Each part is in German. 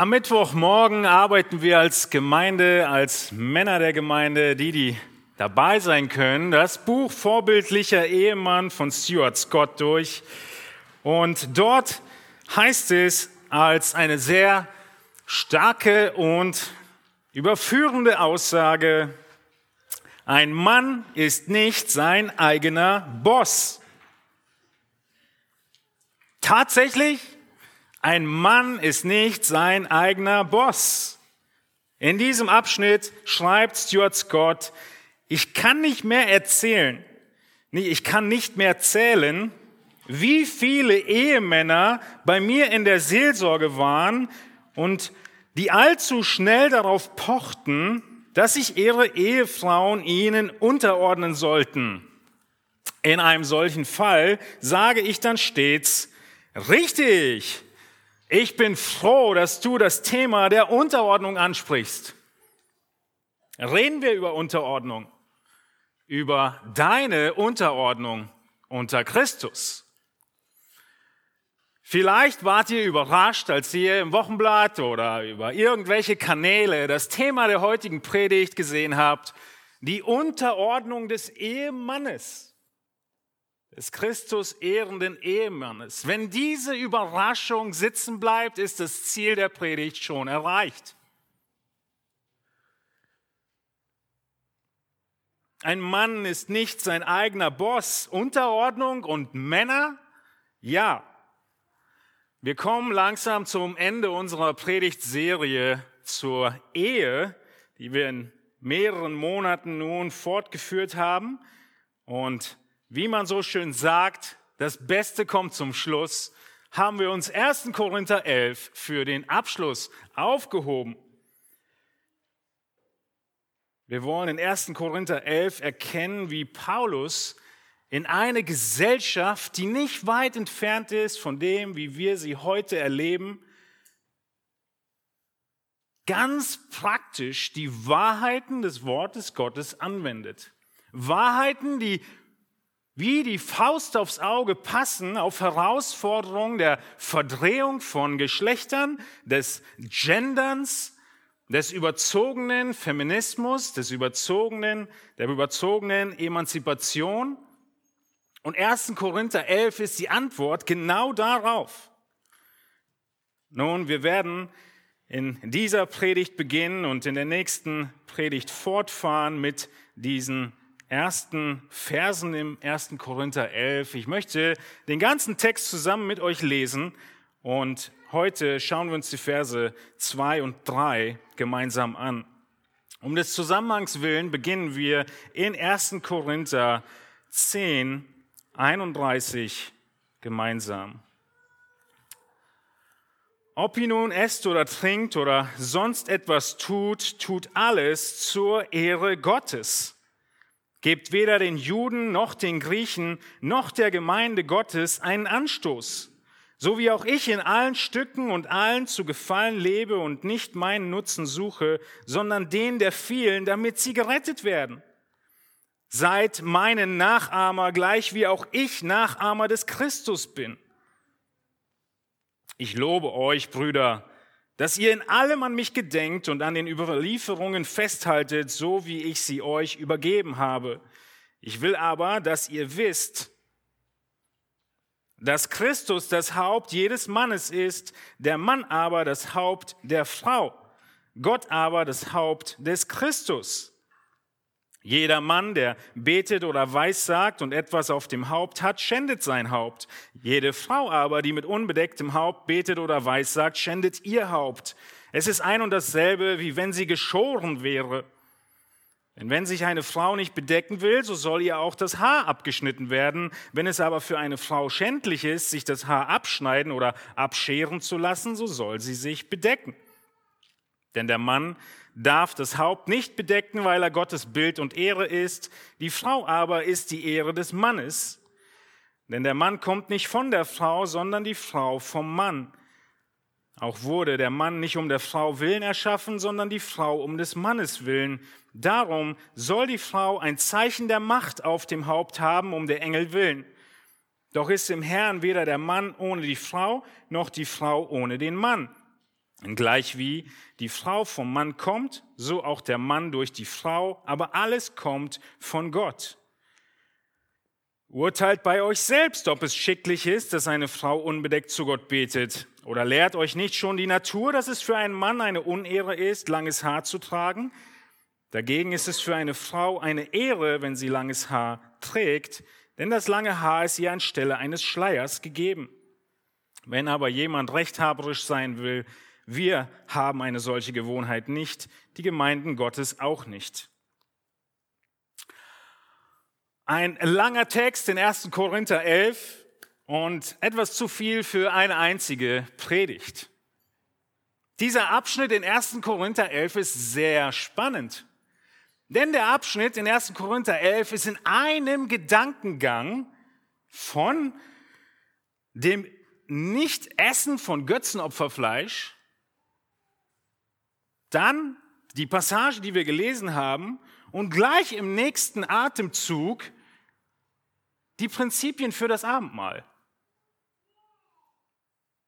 Am Mittwochmorgen arbeiten wir als Gemeinde, als Männer der Gemeinde, die, die dabei sein können, das Buch Vorbildlicher Ehemann von Stuart Scott durch. Und dort heißt es als eine sehr starke und überführende Aussage, ein Mann ist nicht sein eigener Boss. Tatsächlich ein Mann ist nicht sein eigener Boss. In diesem Abschnitt schreibt Stuart Scott, ich kann nicht mehr erzählen, ich kann nicht mehr zählen, wie viele Ehemänner bei mir in der Seelsorge waren und die allzu schnell darauf pochten, dass sich ihre Ehefrauen ihnen unterordnen sollten. In einem solchen Fall sage ich dann stets, richtig, ich bin froh, dass du das Thema der Unterordnung ansprichst. Reden wir über Unterordnung, über deine Unterordnung unter Christus. Vielleicht wart ihr überrascht, als ihr im Wochenblatt oder über irgendwelche Kanäle das Thema der heutigen Predigt gesehen habt, die Unterordnung des Ehemannes des Christus ehrenden Ehemannes. Wenn diese Überraschung sitzen bleibt, ist das Ziel der Predigt schon erreicht. Ein Mann ist nicht sein eigener Boss. Unterordnung und Männer? Ja. Wir kommen langsam zum Ende unserer Predigtserie zur Ehe, die wir in mehreren Monaten nun fortgeführt haben. Und wie man so schön sagt, das Beste kommt zum Schluss, haben wir uns 1. Korinther 11 für den Abschluss aufgehoben. Wir wollen in 1. Korinther 11 erkennen, wie Paulus in eine Gesellschaft, die nicht weit entfernt ist von dem, wie wir sie heute erleben, ganz praktisch die Wahrheiten des Wortes Gottes anwendet. Wahrheiten, die wie die Faust aufs Auge passen auf Herausforderungen der Verdrehung von Geschlechtern, des Genderns, des überzogenen Feminismus, des überzogenen, der überzogenen Emanzipation. Und 1. Korinther 11 ist die Antwort genau darauf. Nun, wir werden in dieser Predigt beginnen und in der nächsten Predigt fortfahren mit diesen ersten Versen im 1. Korinther 11. Ich möchte den ganzen Text zusammen mit euch lesen und heute schauen wir uns die Verse 2 und 3 gemeinsam an. Um des Zusammenhangs willen beginnen wir in 1. Korinther 10, 31 gemeinsam. Ob ihr nun esst oder trinkt oder sonst etwas tut, tut alles zur Ehre Gottes. Gebt weder den Juden noch den Griechen noch der Gemeinde Gottes einen Anstoß, so wie auch ich in allen Stücken und allen zu gefallen lebe und nicht meinen Nutzen suche, sondern den der vielen, damit sie gerettet werden. Seid meine Nachahmer, gleich wie auch ich Nachahmer des Christus bin. Ich lobe euch, Brüder, dass ihr in allem an mich gedenkt und an den Überlieferungen festhaltet, so wie ich sie euch übergeben habe. Ich will aber, dass ihr wisst, dass Christus das Haupt jedes Mannes ist, der Mann aber das Haupt der Frau, Gott aber das Haupt des Christus. Jeder Mann, der betet oder weissagt und etwas auf dem Haupt hat, schändet sein Haupt. Jede Frau aber, die mit unbedecktem Haupt betet oder weissagt, schändet ihr Haupt. Es ist ein und dasselbe, wie wenn sie geschoren wäre. Denn wenn sich eine Frau nicht bedecken will, so soll ihr auch das Haar abgeschnitten werden. Wenn es aber für eine Frau schändlich ist, sich das Haar abschneiden oder abscheren zu lassen, so soll sie sich bedecken. Denn der Mann darf das Haupt nicht bedecken, weil er Gottes Bild und Ehre ist. Die Frau aber ist die Ehre des Mannes. Denn der Mann kommt nicht von der Frau, sondern die Frau vom Mann. Auch wurde der Mann nicht um der Frau willen erschaffen, sondern die Frau um des Mannes willen. Darum soll die Frau ein Zeichen der Macht auf dem Haupt haben, um der Engel willen. Doch ist im Herrn weder der Mann ohne die Frau, noch die Frau ohne den Mann. Gleich wie die Frau vom Mann kommt, so auch der Mann durch die Frau, aber alles kommt von Gott. Urteilt bei euch selbst, ob es schicklich ist, dass eine Frau unbedeckt zu Gott betet. Oder lehrt euch nicht schon die Natur, dass es für einen Mann eine Unehre ist, langes Haar zu tragen? Dagegen ist es für eine Frau eine Ehre, wenn sie langes Haar trägt, denn das lange Haar ist ihr anstelle eines Schleiers gegeben. Wenn aber jemand rechthaberisch sein will, wir haben eine solche Gewohnheit nicht, die Gemeinden Gottes auch nicht. Ein langer Text in 1. Korinther 11 und etwas zu viel für eine einzige Predigt. Dieser Abschnitt in 1. Korinther 11 ist sehr spannend. Denn der Abschnitt in 1. Korinther 11 ist in einem Gedankengang von dem Nicht-Essen von Götzenopferfleisch dann die Passage, die wir gelesen haben, und gleich im nächsten Atemzug die Prinzipien für das Abendmahl.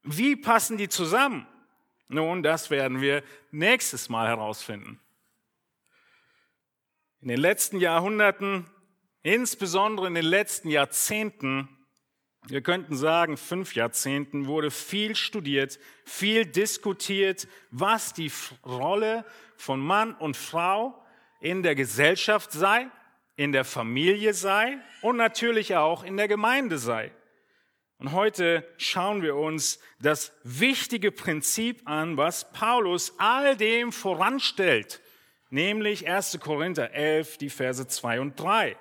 Wie passen die zusammen? Nun, das werden wir nächstes Mal herausfinden. In den letzten Jahrhunderten, insbesondere in den letzten Jahrzehnten, wir könnten sagen, fünf Jahrzehnten wurde viel studiert, viel diskutiert, was die Rolle von Mann und Frau in der Gesellschaft sei, in der Familie sei und natürlich auch in der Gemeinde sei. Und heute schauen wir uns das wichtige Prinzip an, was Paulus all dem voranstellt, nämlich 1. Korinther 11, die Verse 2 und 3.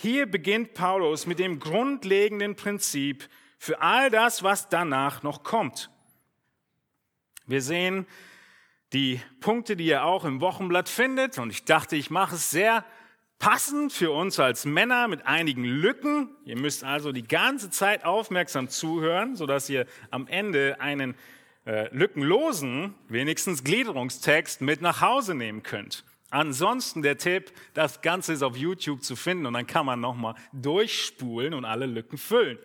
Hier beginnt Paulus mit dem grundlegenden Prinzip für all das, was danach noch kommt. Wir sehen die Punkte, die ihr auch im Wochenblatt findet. Und ich dachte, ich mache es sehr passend für uns als Männer mit einigen Lücken. Ihr müsst also die ganze Zeit aufmerksam zuhören, sodass ihr am Ende einen äh, lückenlosen, wenigstens Gliederungstext mit nach Hause nehmen könnt. Ansonsten der Tipp, das Ganze ist auf YouTube zu finden und dann kann man nochmal durchspulen und alle Lücken füllen.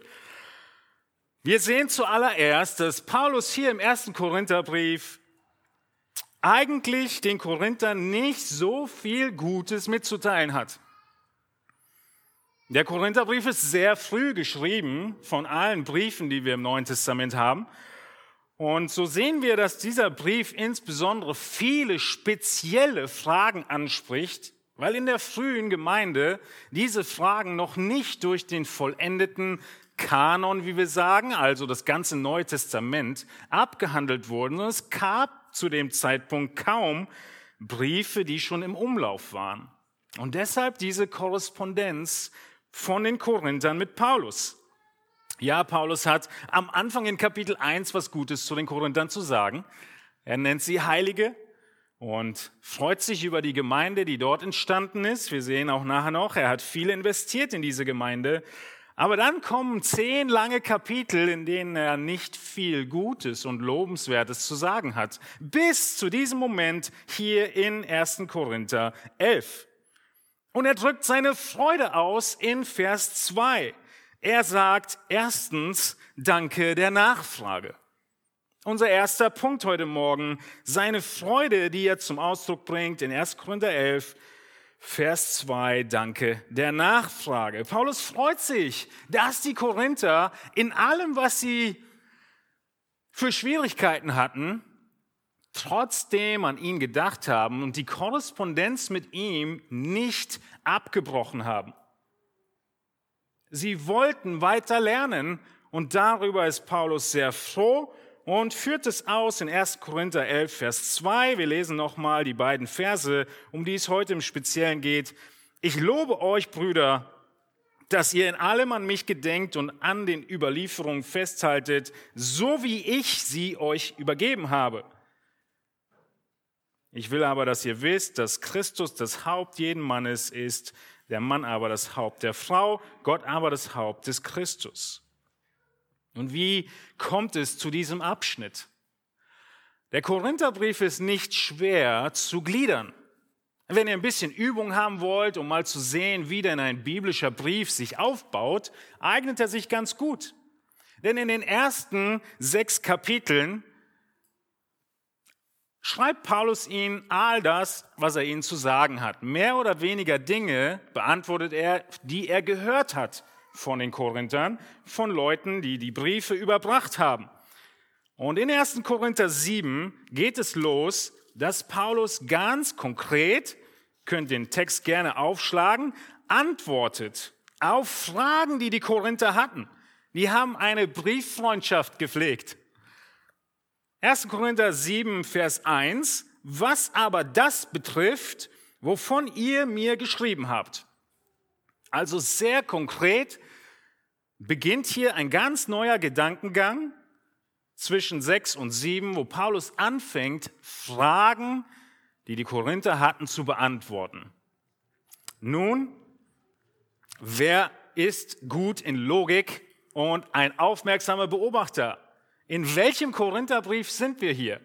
Wir sehen zuallererst, dass Paulus hier im ersten Korintherbrief eigentlich den Korinthern nicht so viel Gutes mitzuteilen hat. Der Korintherbrief ist sehr früh geschrieben von allen Briefen, die wir im Neuen Testament haben. Und so sehen wir, dass dieser Brief insbesondere viele spezielle Fragen anspricht, weil in der frühen Gemeinde diese Fragen noch nicht durch den vollendeten Kanon, wie wir sagen, also das ganze Neue Testament, abgehandelt wurden, sondern es gab zu dem Zeitpunkt kaum Briefe, die schon im Umlauf waren. Und deshalb diese Korrespondenz von den Korinthern mit Paulus. Ja, Paulus hat am Anfang in Kapitel 1 was Gutes zu den Korinthern zu sagen. Er nennt sie Heilige und freut sich über die Gemeinde, die dort entstanden ist. Wir sehen auch nachher noch, er hat viel investiert in diese Gemeinde. Aber dann kommen zehn lange Kapitel, in denen er nicht viel Gutes und Lobenswertes zu sagen hat. Bis zu diesem Moment hier in 1. Korinther 11. Und er drückt seine Freude aus in Vers 2. Er sagt erstens Danke der Nachfrage. Unser erster Punkt heute Morgen, seine Freude, die er zum Ausdruck bringt in 1. Korinther 11, Vers 2, Danke der Nachfrage. Paulus freut sich, dass die Korinther in allem, was sie für Schwierigkeiten hatten, trotzdem an ihn gedacht haben und die Korrespondenz mit ihm nicht abgebrochen haben. Sie wollten weiter lernen und darüber ist Paulus sehr froh und führt es aus in 1. Korinther 11, Vers 2. Wir lesen nochmal die beiden Verse, um die es heute im Speziellen geht. Ich lobe euch, Brüder, dass ihr in allem an mich gedenkt und an den Überlieferungen festhaltet, so wie ich sie euch übergeben habe. Ich will aber, dass ihr wisst, dass Christus das Haupt jeden Mannes ist, der Mann aber das Haupt der Frau, Gott aber das Haupt des Christus. Und wie kommt es zu diesem Abschnitt? Der Korintherbrief ist nicht schwer zu gliedern. Wenn ihr ein bisschen Übung haben wollt, um mal zu sehen, wie denn ein biblischer Brief sich aufbaut, eignet er sich ganz gut. Denn in den ersten sechs Kapiteln schreibt Paulus ihnen all das, was er ihnen zu sagen hat. Mehr oder weniger Dinge beantwortet er, die er gehört hat von den Korinthern, von Leuten, die die Briefe überbracht haben. Und in 1. Korinther 7 geht es los, dass Paulus ganz konkret, könnt den Text gerne aufschlagen, antwortet auf Fragen, die die Korinther hatten. Die haben eine Brieffreundschaft gepflegt. 1. Korinther 7, Vers 1. Was aber das betrifft, wovon ihr mir geschrieben habt. Also sehr konkret beginnt hier ein ganz neuer Gedankengang zwischen 6 und 7, wo Paulus anfängt, Fragen, die die Korinther hatten, zu beantworten. Nun, wer ist gut in Logik und ein aufmerksamer Beobachter? In welchem Korintherbrief sind wir hier?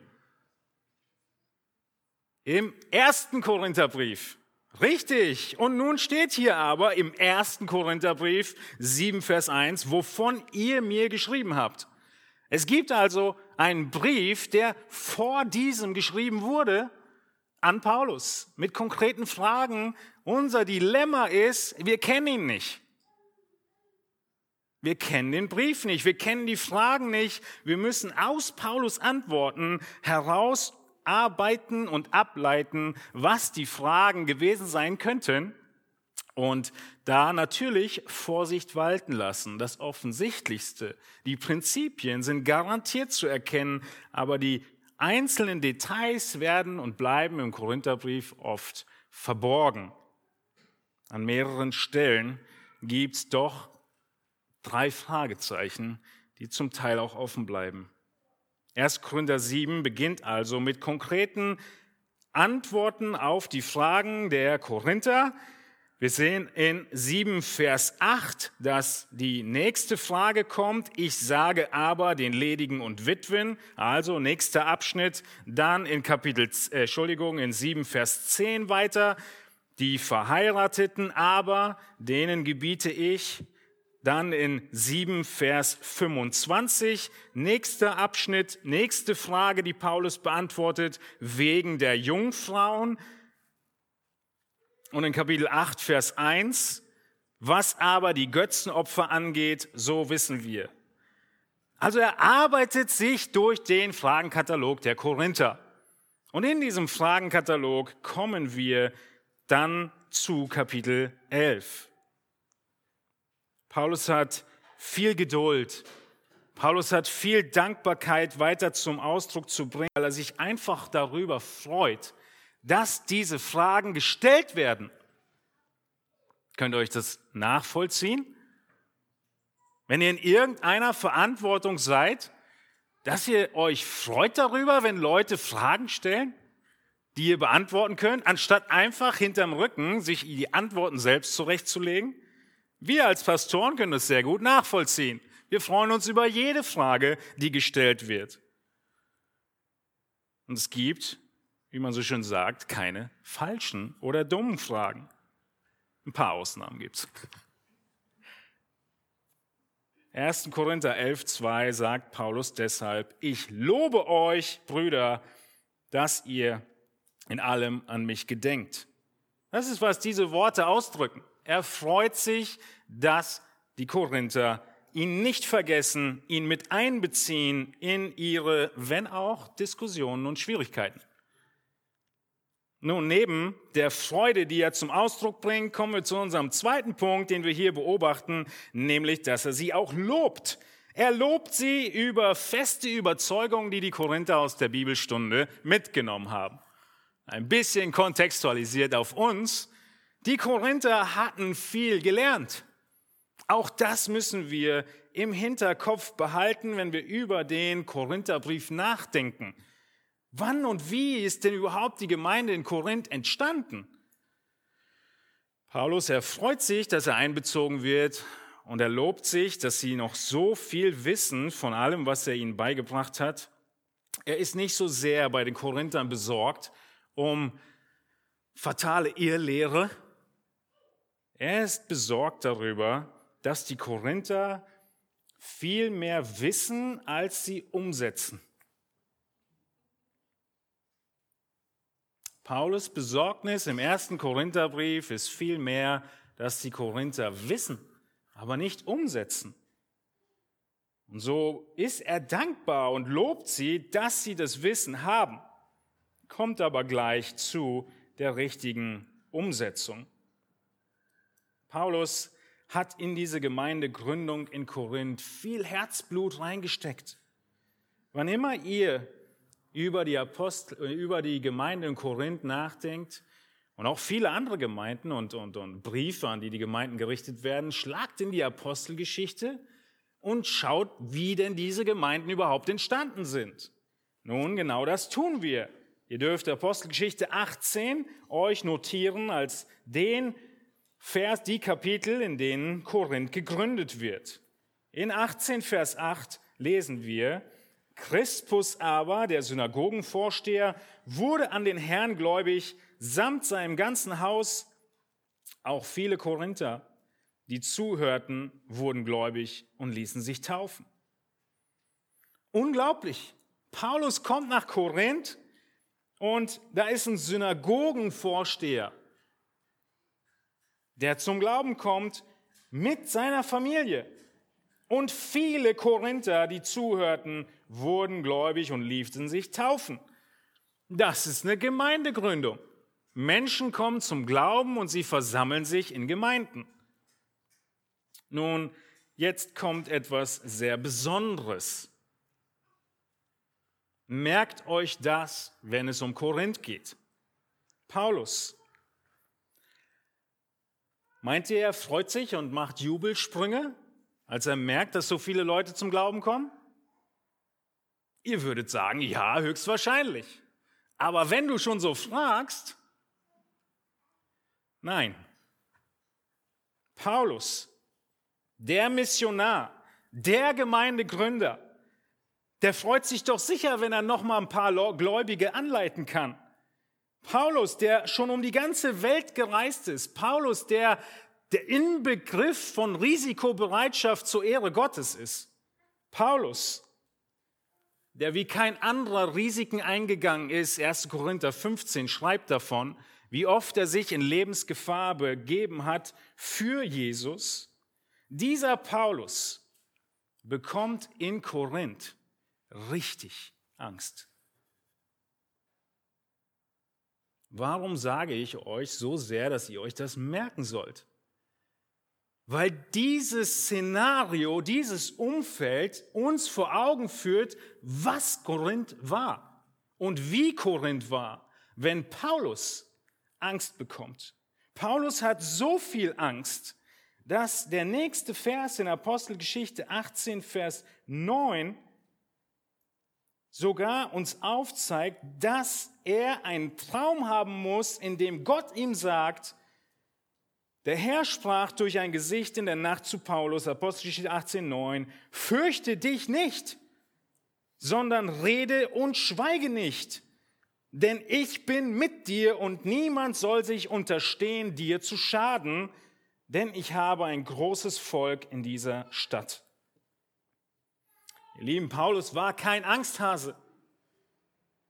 Im ersten Korintherbrief. Richtig. Und nun steht hier aber im ersten Korintherbrief 7, Vers 1, wovon ihr mir geschrieben habt. Es gibt also einen Brief, der vor diesem geschrieben wurde an Paulus mit konkreten Fragen. Unser Dilemma ist, wir kennen ihn nicht. Wir kennen den Brief nicht, wir kennen die Fragen nicht. Wir müssen aus Paulus Antworten herausarbeiten und ableiten, was die Fragen gewesen sein könnten. Und da natürlich Vorsicht walten lassen. Das Offensichtlichste. Die Prinzipien sind garantiert zu erkennen, aber die einzelnen Details werden und bleiben im Korintherbrief oft verborgen. An mehreren Stellen gibt es doch drei Fragezeichen, die zum Teil auch offen bleiben. 1. Korinther 7 beginnt also mit konkreten Antworten auf die Fragen der Korinther. Wir sehen in 7 Vers 8, dass die nächste Frage kommt. Ich sage aber den Ledigen und Witwen, also nächster Abschnitt. Dann in Kapitel, äh, Entschuldigung, in 7 Vers 10 weiter. Die Verheirateten aber, denen gebiete ich, dann in 7 Vers 25, nächster Abschnitt, nächste Frage, die Paulus beantwortet, wegen der Jungfrauen. Und in Kapitel 8 Vers 1, was aber die Götzenopfer angeht, so wissen wir. Also er arbeitet sich durch den Fragenkatalog der Korinther. Und in diesem Fragenkatalog kommen wir dann zu Kapitel 11. Paulus hat viel Geduld. Paulus hat viel Dankbarkeit weiter zum Ausdruck zu bringen, weil er sich einfach darüber freut, dass diese Fragen gestellt werden. Könnt ihr euch das nachvollziehen? Wenn ihr in irgendeiner Verantwortung seid, dass ihr euch freut darüber, wenn Leute Fragen stellen, die ihr beantworten könnt, anstatt einfach hinterm Rücken sich die Antworten selbst zurechtzulegen? Wir als Pastoren können das sehr gut nachvollziehen. Wir freuen uns über jede Frage, die gestellt wird. Und es gibt, wie man so schön sagt, keine falschen oder dummen Fragen. Ein paar Ausnahmen gibt's. 1. Korinther 11, 2 sagt Paulus deshalb, ich lobe euch, Brüder, dass ihr in allem an mich gedenkt. Das ist, was diese Worte ausdrücken. Er freut sich, dass die Korinther ihn nicht vergessen, ihn mit einbeziehen in ihre, wenn auch, Diskussionen und Schwierigkeiten. Nun, neben der Freude, die er zum Ausdruck bringt, kommen wir zu unserem zweiten Punkt, den wir hier beobachten, nämlich, dass er sie auch lobt. Er lobt sie über feste Überzeugungen, die die Korinther aus der Bibelstunde mitgenommen haben. Ein bisschen kontextualisiert auf uns. Die Korinther hatten viel gelernt. Auch das müssen wir im Hinterkopf behalten, wenn wir über den Korintherbrief nachdenken. Wann und wie ist denn überhaupt die Gemeinde in Korinth entstanden? Paulus erfreut sich, dass er einbezogen wird und er lobt sich, dass sie noch so viel wissen von allem, was er ihnen beigebracht hat. Er ist nicht so sehr bei den Korinthern besorgt um fatale Irrlehre er ist besorgt darüber, dass die Korinther viel mehr wissen, als sie umsetzen. Paulus Besorgnis im ersten Korintherbrief ist vielmehr, dass die Korinther wissen, aber nicht umsetzen. Und so ist er dankbar und lobt sie, dass sie das Wissen haben, kommt aber gleich zu der richtigen Umsetzung. Paulus hat in diese Gemeindegründung in Korinth viel Herzblut reingesteckt. Wann immer ihr über die Apostel, über die Gemeinde in Korinth nachdenkt und auch viele andere Gemeinden und, und, und Briefe, an die die Gemeinden gerichtet werden, schlagt in die Apostelgeschichte und schaut, wie denn diese Gemeinden überhaupt entstanden sind. Nun, genau das tun wir. Ihr dürft Apostelgeschichte 18 euch notieren als den Vers, die Kapitel, in denen Korinth gegründet wird. In 18 Vers 8 lesen wir, Crispus aber, der Synagogenvorsteher, wurde an den Herrn gläubig, samt seinem ganzen Haus. Auch viele Korinther, die zuhörten, wurden gläubig und ließen sich taufen. Unglaublich. Paulus kommt nach Korinth und da ist ein Synagogenvorsteher, der zum Glauben kommt mit seiner Familie. Und viele Korinther, die zuhörten, wurden gläubig und ließen sich taufen. Das ist eine Gemeindegründung. Menschen kommen zum Glauben und sie versammeln sich in Gemeinden. Nun, jetzt kommt etwas sehr Besonderes. Merkt euch das, wenn es um Korinth geht. Paulus. Meint ihr, er freut sich und macht Jubelsprünge, als er merkt, dass so viele Leute zum Glauben kommen? Ihr würdet sagen, ja, höchstwahrscheinlich. Aber wenn du schon so fragst, nein. Paulus, der Missionar, der Gemeindegründer, der freut sich doch sicher, wenn er noch mal ein paar Gläubige anleiten kann. Paulus, der schon um die ganze Welt gereist ist. Paulus, der der Inbegriff von Risikobereitschaft zur Ehre Gottes ist. Paulus, der wie kein anderer Risiken eingegangen ist, 1. Korinther 15 schreibt davon, wie oft er sich in Lebensgefahr begeben hat für Jesus. Dieser Paulus bekommt in Korinth richtig Angst. Warum sage ich euch so sehr, dass ihr euch das merken sollt? Weil dieses Szenario, dieses Umfeld uns vor Augen führt, was Korinth war und wie Korinth war, wenn Paulus Angst bekommt. Paulus hat so viel Angst, dass der nächste Vers in Apostelgeschichte 18, Vers 9 sogar uns aufzeigt, dass er einen Traum haben muss, in dem Gott ihm sagt, der Herr sprach durch ein Gesicht in der Nacht zu Paulus, Apostelgeschichte 18,9, fürchte dich nicht, sondern rede und schweige nicht, denn ich bin mit dir und niemand soll sich unterstehen, dir zu schaden, denn ich habe ein großes Volk in dieser Stadt. Ihr Lieben, Paulus war kein Angsthase.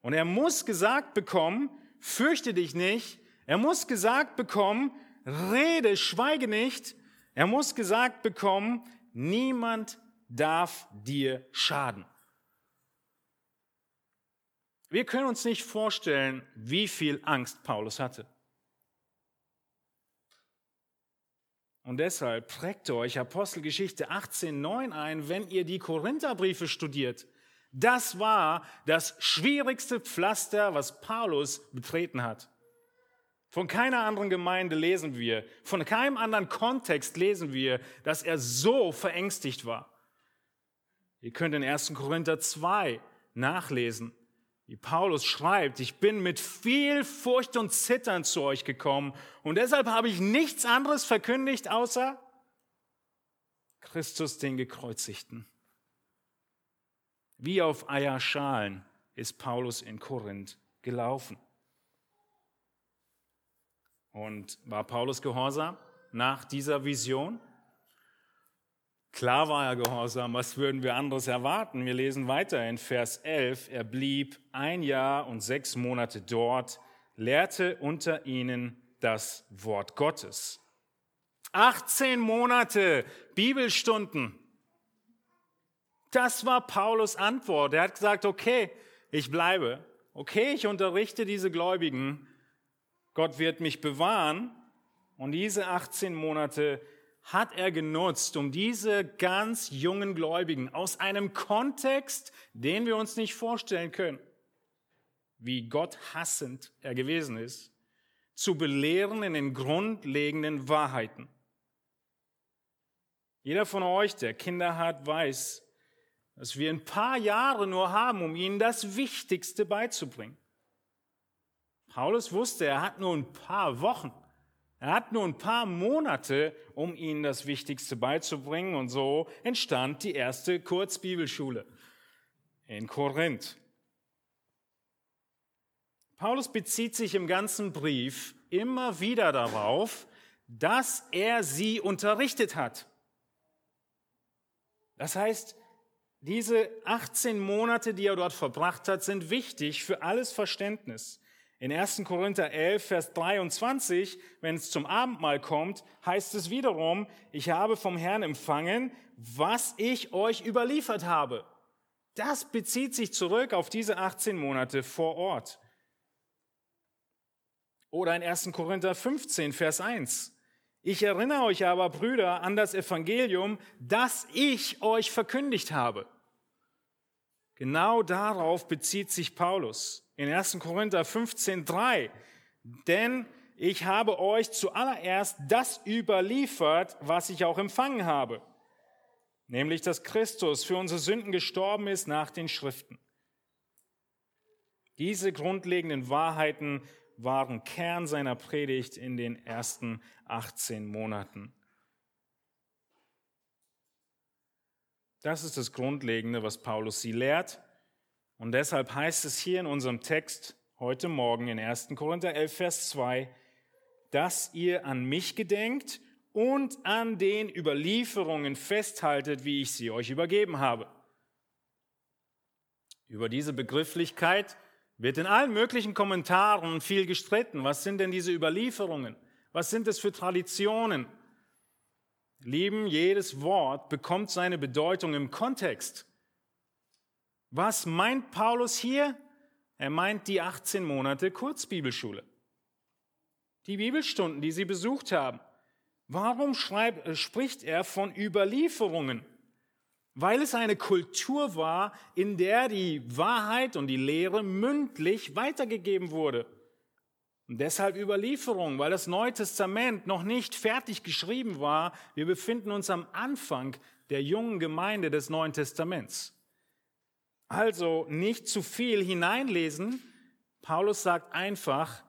Und er muss gesagt bekommen, fürchte dich nicht. Er muss gesagt bekommen, rede, schweige nicht. Er muss gesagt bekommen, niemand darf dir schaden. Wir können uns nicht vorstellen, wie viel Angst Paulus hatte. Und deshalb prägt euch Apostelgeschichte 18.9 ein, wenn ihr die Korintherbriefe studiert. Das war das schwierigste Pflaster, was Paulus betreten hat. Von keiner anderen Gemeinde lesen wir, von keinem anderen Kontext lesen wir, dass er so verängstigt war. Ihr könnt in 1. Korinther 2 nachlesen, wie Paulus schreibt, ich bin mit viel Furcht und Zittern zu euch gekommen und deshalb habe ich nichts anderes verkündigt außer Christus den Gekreuzigten. Wie auf Eierschalen ist Paulus in Korinth gelaufen. Und war Paulus gehorsam nach dieser Vision? Klar war er gehorsam. Was würden wir anderes erwarten? Wir lesen weiter in Vers 11. Er blieb ein Jahr und sechs Monate dort, lehrte unter ihnen das Wort Gottes. 18 Monate Bibelstunden. Das war Paulus Antwort. Er hat gesagt, okay, ich bleibe. Okay, ich unterrichte diese Gläubigen. Gott wird mich bewahren. Und diese 18 Monate hat er genutzt, um diese ganz jungen Gläubigen aus einem Kontext, den wir uns nicht vorstellen können, wie Gott hassend er gewesen ist, zu belehren in den grundlegenden Wahrheiten. Jeder von euch, der Kinder hat, weiß, dass wir ein paar Jahre nur haben, um ihnen das Wichtigste beizubringen. Paulus wusste, er hat nur ein paar Wochen, er hat nur ein paar Monate, um ihnen das Wichtigste beizubringen. Und so entstand die erste Kurzbibelschule in Korinth. Paulus bezieht sich im ganzen Brief immer wieder darauf, dass er sie unterrichtet hat. Das heißt, diese 18 Monate, die er dort verbracht hat, sind wichtig für alles Verständnis. In 1. Korinther 11, Vers 23, wenn es zum Abendmahl kommt, heißt es wiederum, ich habe vom Herrn empfangen, was ich euch überliefert habe. Das bezieht sich zurück auf diese 18 Monate vor Ort. Oder in 1. Korinther 15, Vers 1. Ich erinnere euch aber, Brüder, an das Evangelium, das ich euch verkündigt habe. Genau darauf bezieht sich Paulus in 1. Korinther 15, 3. Denn ich habe euch zuallererst das überliefert, was ich auch empfangen habe, nämlich dass Christus für unsere Sünden gestorben ist nach den Schriften. Diese grundlegenden Wahrheiten waren Kern seiner Predigt in den ersten 18 Monaten. Das ist das Grundlegende, was Paulus sie lehrt. Und deshalb heißt es hier in unserem Text heute Morgen in 1. Korinther 11, Vers 2, dass ihr an mich gedenkt und an den Überlieferungen festhaltet, wie ich sie euch übergeben habe. Über diese Begrifflichkeit wird in allen möglichen Kommentaren viel gestritten. Was sind denn diese Überlieferungen? Was sind es für Traditionen? Lieben, jedes Wort bekommt seine Bedeutung im Kontext. Was meint Paulus hier? Er meint die 18 Monate Kurzbibelschule. Die Bibelstunden, die sie besucht haben. Warum schreibt, äh, spricht er von Überlieferungen? weil es eine Kultur war, in der die Wahrheit und die Lehre mündlich weitergegeben wurde. Und deshalb Überlieferung, weil das Neue Testament noch nicht fertig geschrieben war. Wir befinden uns am Anfang der jungen Gemeinde des Neuen Testaments. Also nicht zu viel hineinlesen. Paulus sagt einfach,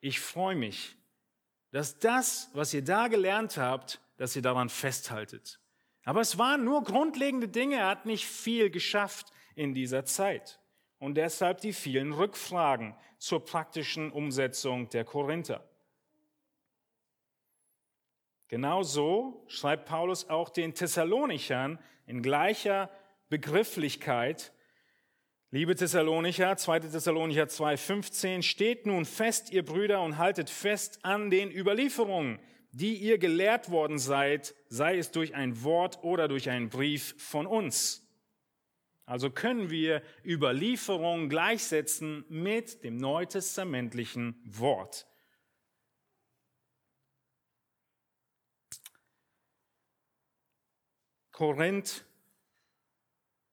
ich freue mich, dass das, was ihr da gelernt habt, dass ihr daran festhaltet. Aber es waren nur grundlegende Dinge. Er hat nicht viel geschafft in dieser Zeit. Und deshalb die vielen Rückfragen zur praktischen Umsetzung der Korinther. Genauso schreibt Paulus auch den Thessalonichern in gleicher Begrifflichkeit. Liebe Thessalonicher, 2. Thessalonicher 2,15, steht nun fest, ihr Brüder, und haltet fest an den Überlieferungen, die ihr gelehrt worden seid, sei es durch ein Wort oder durch einen Brief von uns. Also können wir Überlieferung gleichsetzen mit dem neutestamentlichen Wort. Korinth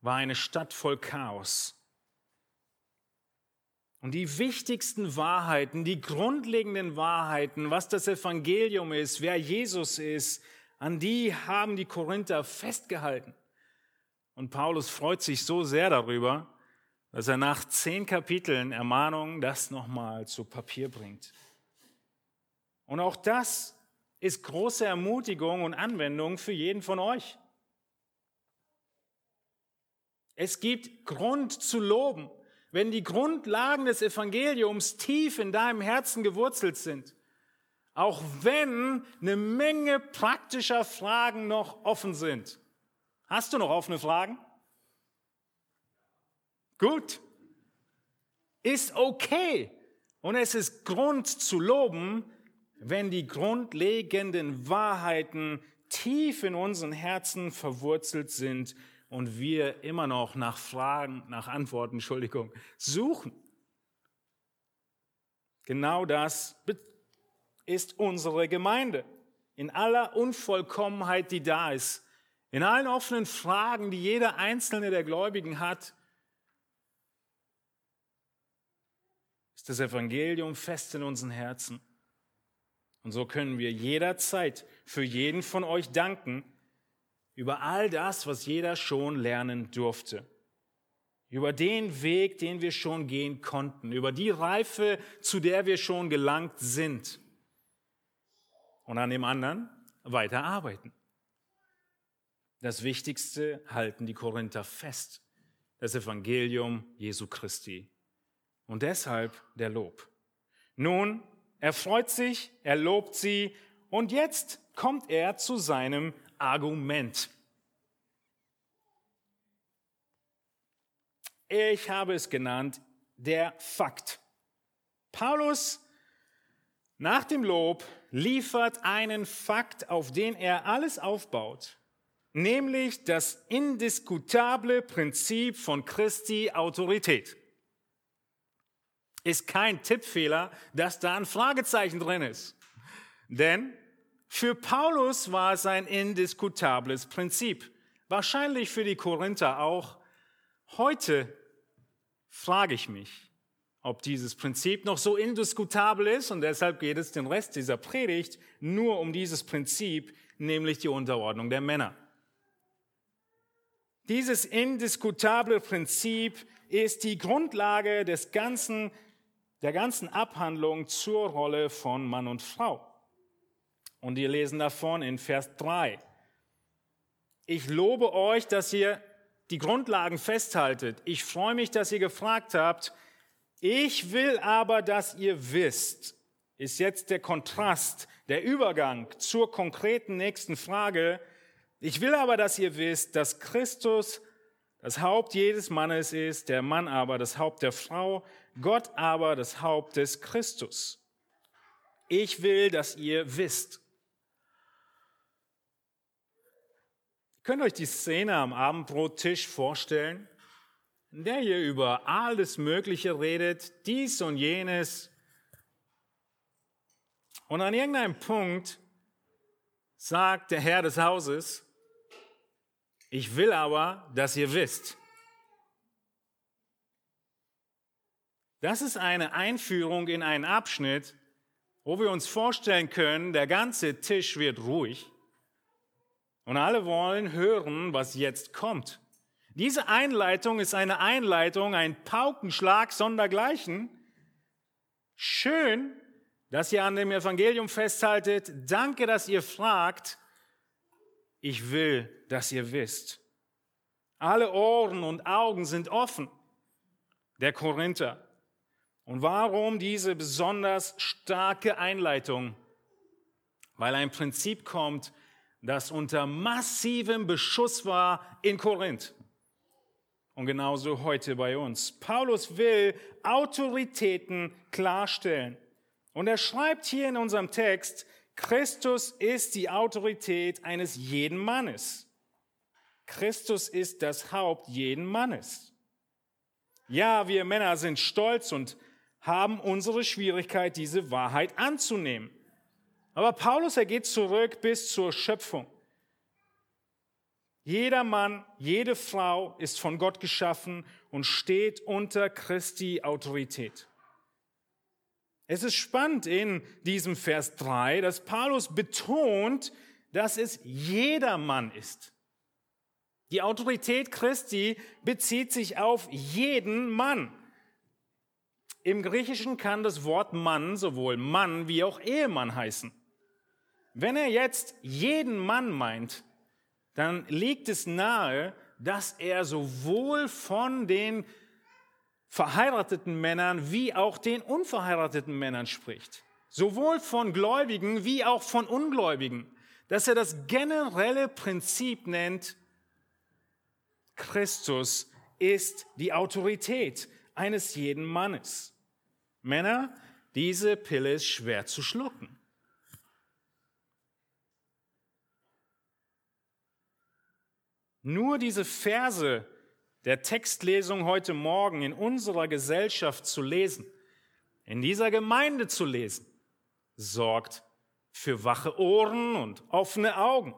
war eine Stadt voll Chaos. Und die wichtigsten Wahrheiten, die grundlegenden Wahrheiten, was das Evangelium ist, wer Jesus ist, an die haben die Korinther festgehalten. Und Paulus freut sich so sehr darüber, dass er nach zehn Kapiteln Ermahnungen das nochmal zu Papier bringt. Und auch das ist große Ermutigung und Anwendung für jeden von euch. Es gibt Grund zu loben wenn die Grundlagen des Evangeliums tief in deinem Herzen gewurzelt sind, auch wenn eine Menge praktischer Fragen noch offen sind. Hast du noch offene Fragen? Gut. Ist okay. Und es ist Grund zu loben, wenn die grundlegenden Wahrheiten tief in unseren Herzen verwurzelt sind und wir immer noch nach Fragen, nach Antworten, Entschuldigung, suchen. Genau das ist unsere Gemeinde. In aller Unvollkommenheit, die da ist. In allen offenen Fragen, die jeder einzelne der Gläubigen hat, ist das Evangelium fest in unseren Herzen. Und so können wir jederzeit für jeden von euch danken über all das, was jeder schon lernen durfte über den Weg, den wir schon gehen konnten, über die Reife, zu der wir schon gelangt sind und an dem anderen weiter arbeiten. Das Wichtigste halten die Korinther fest, das Evangelium Jesu Christi. Und deshalb der Lob. Nun, er freut sich, er lobt sie und jetzt kommt er zu seinem Argument. Ich habe es genannt, der Fakt. Paulus nach dem Lob liefert einen Fakt, auf den er alles aufbaut, nämlich das indiskutable Prinzip von Christi Autorität. Ist kein Tippfehler, dass da ein Fragezeichen drin ist. Denn für Paulus war es ein indiskutables Prinzip. Wahrscheinlich für die Korinther auch. Heute frage ich mich, ob dieses Prinzip noch so indiskutabel ist und deshalb geht es den Rest dieser Predigt nur um dieses Prinzip, nämlich die Unterordnung der Männer. Dieses indiskutable Prinzip ist die Grundlage des ganzen, der ganzen Abhandlung zur Rolle von Mann und Frau. Und wir lesen davon in Vers 3. Ich lobe euch, dass ihr die Grundlagen festhaltet. Ich freue mich, dass ihr gefragt habt. Ich will aber, dass ihr wisst, ist jetzt der Kontrast, der Übergang zur konkreten nächsten Frage. Ich will aber, dass ihr wisst, dass Christus das Haupt jedes Mannes ist, der Mann aber das Haupt der Frau, Gott aber das Haupt des Christus. Ich will, dass ihr wisst. Könnt euch die Szene am Abendbrottisch vorstellen, in der ihr über alles Mögliche redet, dies und jenes. Und an irgendeinem Punkt sagt der Herr des Hauses, ich will aber, dass ihr wisst. Das ist eine Einführung in einen Abschnitt, wo wir uns vorstellen können, der ganze Tisch wird ruhig und alle wollen hören, was jetzt kommt. Diese Einleitung ist eine Einleitung, ein Paukenschlag sondergleichen. Schön, dass ihr an dem Evangelium festhaltet. Danke, dass ihr fragt. Ich will, dass ihr wisst. Alle Ohren und Augen sind offen. Der Korinther. Und warum diese besonders starke Einleitung? Weil ein Prinzip kommt, das unter massivem Beschuss war in Korinth. Und genauso heute bei uns. Paulus will Autoritäten klarstellen. Und er schreibt hier in unserem Text, Christus ist die Autorität eines jeden Mannes. Christus ist das Haupt jeden Mannes. Ja, wir Männer sind stolz und haben unsere Schwierigkeit, diese Wahrheit anzunehmen. Aber Paulus, er geht zurück bis zur Schöpfung. Jeder Mann, jede Frau ist von Gott geschaffen und steht unter Christi Autorität. Es ist spannend in diesem Vers 3, dass Paulus betont, dass es jeder Mann ist. Die Autorität Christi bezieht sich auf jeden Mann. Im Griechischen kann das Wort Mann sowohl Mann wie auch Ehemann heißen. Wenn er jetzt jeden Mann meint, dann liegt es nahe, dass er sowohl von den verheirateten Männern wie auch den unverheirateten Männern spricht. Sowohl von Gläubigen wie auch von Ungläubigen. Dass er das generelle Prinzip nennt, Christus ist die Autorität eines jeden Mannes. Männer, diese Pille ist schwer zu schlucken. Nur diese Verse der Textlesung heute Morgen in unserer Gesellschaft zu lesen, in dieser Gemeinde zu lesen, sorgt für wache Ohren und offene Augen.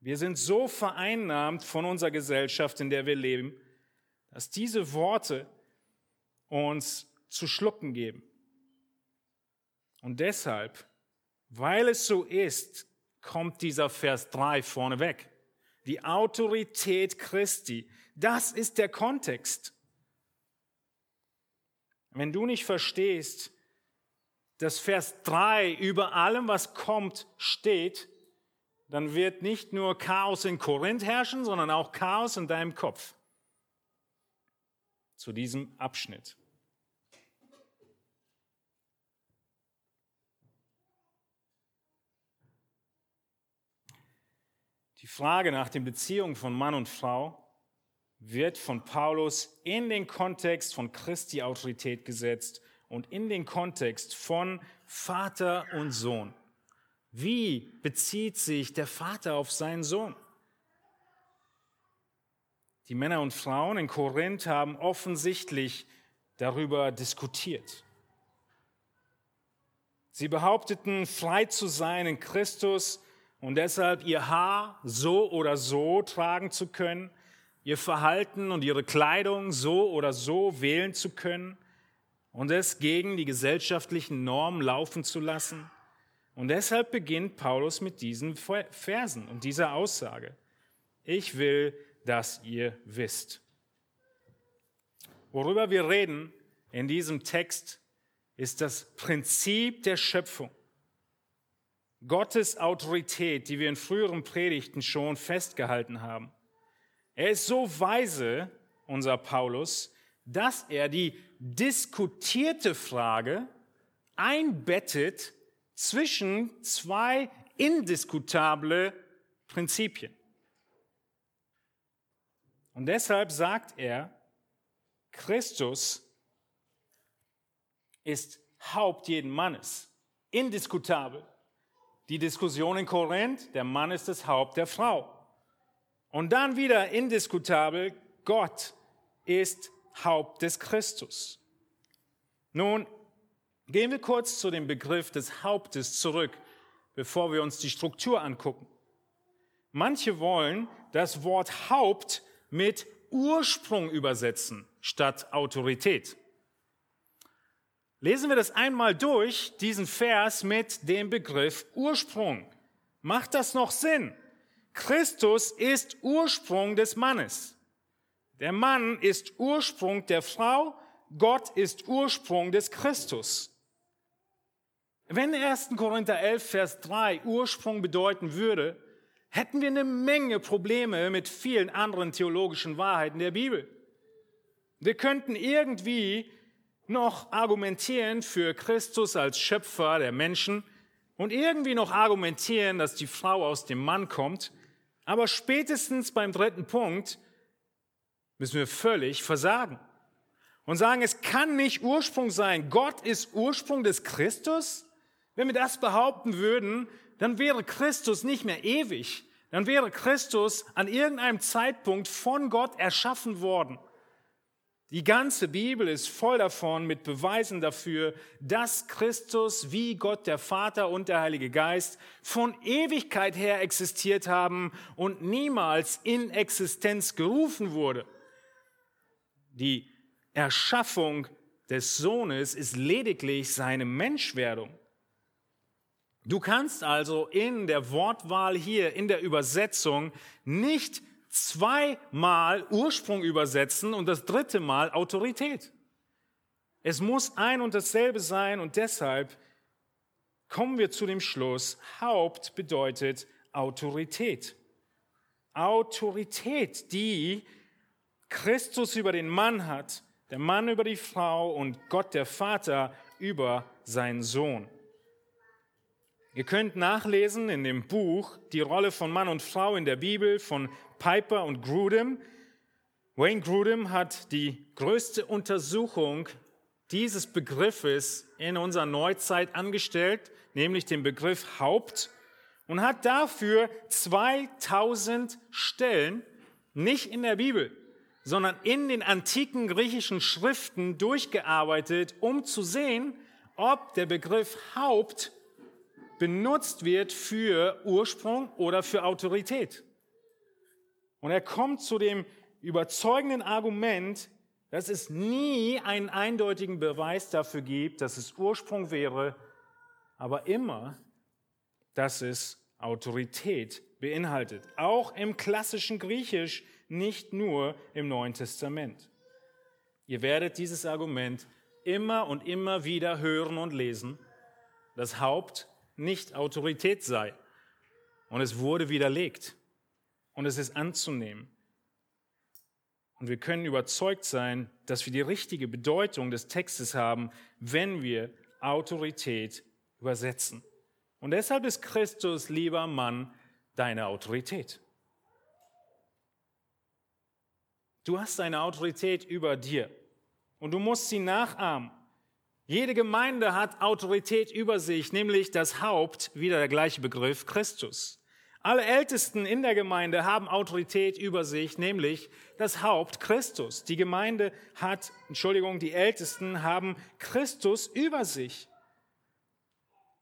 Wir sind so vereinnahmt von unserer Gesellschaft, in der wir leben, dass diese Worte uns zu schlucken geben. Und deshalb, weil es so ist, kommt dieser Vers 3 vorneweg. Die Autorität Christi, das ist der Kontext. Wenn du nicht verstehst, dass Vers 3 über allem, was kommt, steht, dann wird nicht nur Chaos in Korinth herrschen, sondern auch Chaos in deinem Kopf. Zu diesem Abschnitt. Die Frage nach den Beziehungen von Mann und Frau wird von Paulus in den Kontext von Christi Autorität gesetzt und in den Kontext von Vater und Sohn. Wie bezieht sich der Vater auf seinen Sohn? Die Männer und Frauen in Korinth haben offensichtlich darüber diskutiert. Sie behaupteten, frei zu sein in Christus und deshalb ihr Haar so oder so tragen zu können, ihr Verhalten und ihre Kleidung so oder so wählen zu können und es gegen die gesellschaftlichen Normen laufen zu lassen. Und deshalb beginnt Paulus mit diesen Versen und dieser Aussage. Ich will, dass ihr wisst. Worüber wir reden in diesem Text ist das Prinzip der Schöpfung. Gottes Autorität, die wir in früheren Predigten schon festgehalten haben. Er ist so weise, unser Paulus, dass er die diskutierte Frage einbettet zwischen zwei indiskutable Prinzipien. Und deshalb sagt er, Christus ist Haupt jeden Mannes, indiskutabel. Die Diskussion in Korinth, der Mann ist das Haupt der Frau. Und dann wieder indiskutabel, Gott ist Haupt des Christus. Nun, gehen wir kurz zu dem Begriff des Hauptes zurück, bevor wir uns die Struktur angucken. Manche wollen das Wort Haupt mit Ursprung übersetzen statt Autorität. Lesen wir das einmal durch, diesen Vers mit dem Begriff Ursprung. Macht das noch Sinn? Christus ist Ursprung des Mannes. Der Mann ist Ursprung der Frau, Gott ist Ursprung des Christus. Wenn 1. Korinther 11, Vers 3 Ursprung bedeuten würde, hätten wir eine Menge Probleme mit vielen anderen theologischen Wahrheiten der Bibel. Wir könnten irgendwie noch argumentieren für Christus als Schöpfer der Menschen und irgendwie noch argumentieren, dass die Frau aus dem Mann kommt. Aber spätestens beim dritten Punkt müssen wir völlig versagen und sagen, es kann nicht Ursprung sein. Gott ist Ursprung des Christus. Wenn wir das behaupten würden, dann wäre Christus nicht mehr ewig. Dann wäre Christus an irgendeinem Zeitpunkt von Gott erschaffen worden. Die ganze Bibel ist voll davon mit Beweisen dafür, dass Christus wie Gott der Vater und der Heilige Geist von Ewigkeit her existiert haben und niemals in Existenz gerufen wurde. Die Erschaffung des Sohnes ist lediglich seine Menschwerdung. Du kannst also in der Wortwahl hier, in der Übersetzung nicht zweimal Ursprung übersetzen und das dritte Mal Autorität. Es muss ein und dasselbe sein und deshalb kommen wir zu dem Schluss, Haupt bedeutet Autorität. Autorität, die Christus über den Mann hat, der Mann über die Frau und Gott der Vater über seinen Sohn. Ihr könnt nachlesen in dem Buch die Rolle von Mann und Frau in der Bibel von Piper und Grudem. Wayne Grudem hat die größte Untersuchung dieses Begriffes in unserer Neuzeit angestellt, nämlich den Begriff Haupt, und hat dafür 2000 Stellen, nicht in der Bibel, sondern in den antiken griechischen Schriften durchgearbeitet, um zu sehen, ob der Begriff Haupt benutzt wird für Ursprung oder für Autorität. Und er kommt zu dem überzeugenden Argument, dass es nie einen eindeutigen Beweis dafür gibt, dass es Ursprung wäre, aber immer, dass es Autorität beinhaltet. Auch im klassischen Griechisch, nicht nur im Neuen Testament. Ihr werdet dieses Argument immer und immer wieder hören und lesen, dass Haupt nicht Autorität sei. Und es wurde widerlegt. Und es ist anzunehmen. Und wir können überzeugt sein, dass wir die richtige Bedeutung des Textes haben, wenn wir Autorität übersetzen. Und deshalb ist Christus, lieber Mann, deine Autorität. Du hast eine Autorität über dir und du musst sie nachahmen. Jede Gemeinde hat Autorität über sich, nämlich das Haupt, wieder der gleiche Begriff, Christus. Alle Ältesten in der Gemeinde haben Autorität über sich, nämlich das Haupt Christus. Die Gemeinde hat, Entschuldigung, die Ältesten haben Christus über sich.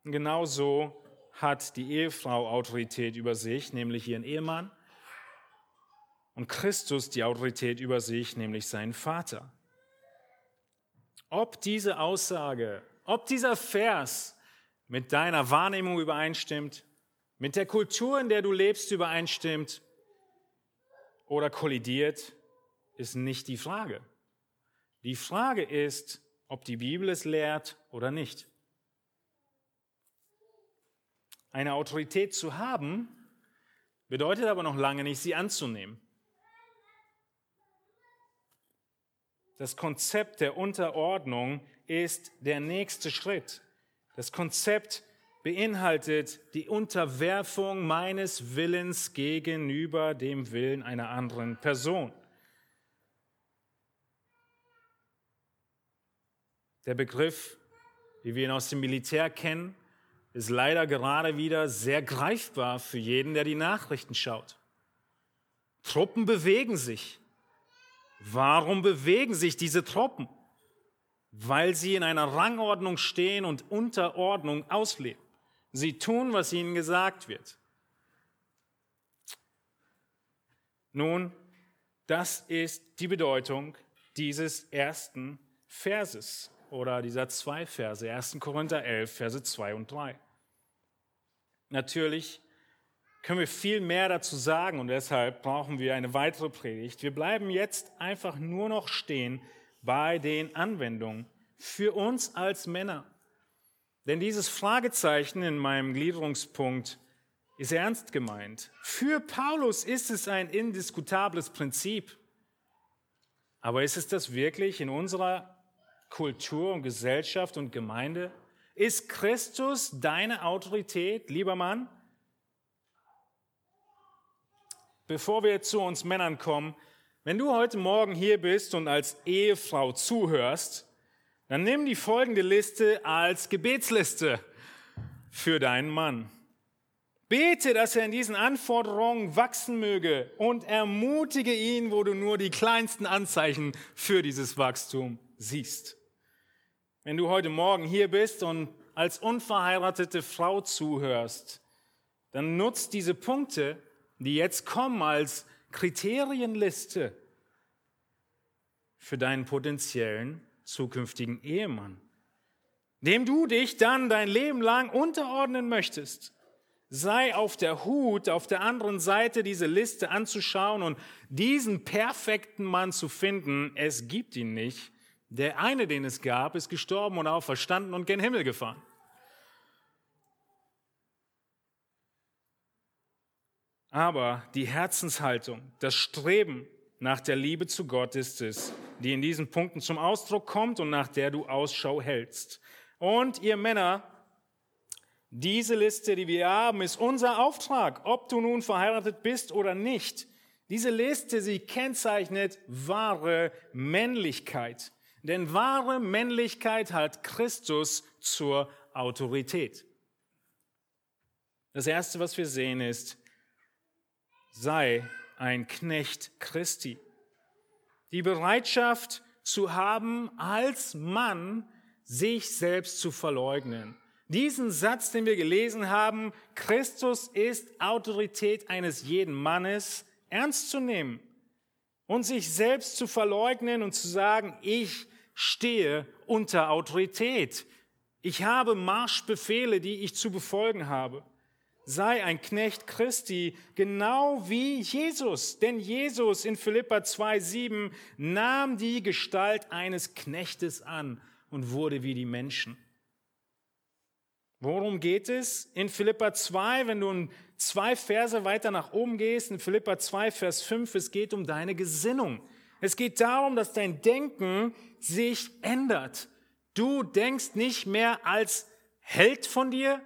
Und genauso hat die Ehefrau Autorität über sich, nämlich ihren Ehemann. Und Christus die Autorität über sich, nämlich seinen Vater. Ob diese Aussage, ob dieser Vers mit deiner Wahrnehmung übereinstimmt, mit der Kultur, in der du lebst, übereinstimmt oder kollidiert, ist nicht die Frage. Die Frage ist, ob die Bibel es lehrt oder nicht. Eine Autorität zu haben, bedeutet aber noch lange nicht, sie anzunehmen. Das Konzept der Unterordnung ist der nächste Schritt. Das Konzept beinhaltet die Unterwerfung meines Willens gegenüber dem Willen einer anderen Person. Der Begriff, wie wir ihn aus dem Militär kennen, ist leider gerade wieder sehr greifbar für jeden, der die Nachrichten schaut. Truppen bewegen sich. Warum bewegen sich diese Truppen? Weil sie in einer Rangordnung stehen und Unterordnung ausleben. Sie tun, was ihnen gesagt wird. Nun, das ist die Bedeutung dieses ersten Verses oder dieser zwei Verse, 1. Korinther 11, Verse 2 und 3. Natürlich können wir viel mehr dazu sagen und deshalb brauchen wir eine weitere Predigt. Wir bleiben jetzt einfach nur noch stehen bei den Anwendungen für uns als Männer. Denn dieses Fragezeichen in meinem Gliederungspunkt ist ernst gemeint. Für Paulus ist es ein indiskutables Prinzip. Aber ist es das wirklich in unserer Kultur und Gesellschaft und Gemeinde? Ist Christus deine Autorität, lieber Mann? Bevor wir zu uns Männern kommen, wenn du heute Morgen hier bist und als Ehefrau zuhörst, dann nimm die folgende Liste als Gebetsliste für deinen Mann. Bete, dass er in diesen Anforderungen wachsen möge und ermutige ihn, wo du nur die kleinsten Anzeichen für dieses Wachstum siehst. Wenn du heute Morgen hier bist und als unverheiratete Frau zuhörst, dann nutzt diese Punkte, die jetzt kommen, als Kriterienliste für deinen potenziellen zukünftigen Ehemann, dem du dich dann dein Leben lang unterordnen möchtest. Sei auf der Hut, auf der anderen Seite diese Liste anzuschauen und diesen perfekten Mann zu finden. Es gibt ihn nicht. Der eine, den es gab, ist gestorben und auferstanden und gen Himmel gefahren. Aber die Herzenshaltung, das Streben nach der Liebe zu Gott ist es, die in diesen Punkten zum Ausdruck kommt und nach der du Ausschau hältst. Und ihr Männer, diese Liste, die wir haben, ist unser Auftrag, ob du nun verheiratet bist oder nicht. Diese Liste, sie kennzeichnet wahre Männlichkeit. Denn wahre Männlichkeit hat Christus zur Autorität. Das Erste, was wir sehen, ist, sei ein Knecht Christi. Die Bereitschaft zu haben, als Mann sich selbst zu verleugnen. Diesen Satz, den wir gelesen haben, Christus ist Autorität eines jeden Mannes, ernst zu nehmen und sich selbst zu verleugnen und zu sagen, ich stehe unter Autorität. Ich habe Marschbefehle, die ich zu befolgen habe. Sei ein Knecht Christi, genau wie Jesus. Denn Jesus in Philippa 2,7 nahm die Gestalt eines Knechtes an und wurde wie die Menschen. Worum geht es? In Philippa 2, wenn du zwei Verse weiter nach oben gehst, in Philippa 2, Vers 5, es geht um deine Gesinnung. Es geht darum, dass dein Denken sich ändert. Du denkst nicht mehr als Held von dir,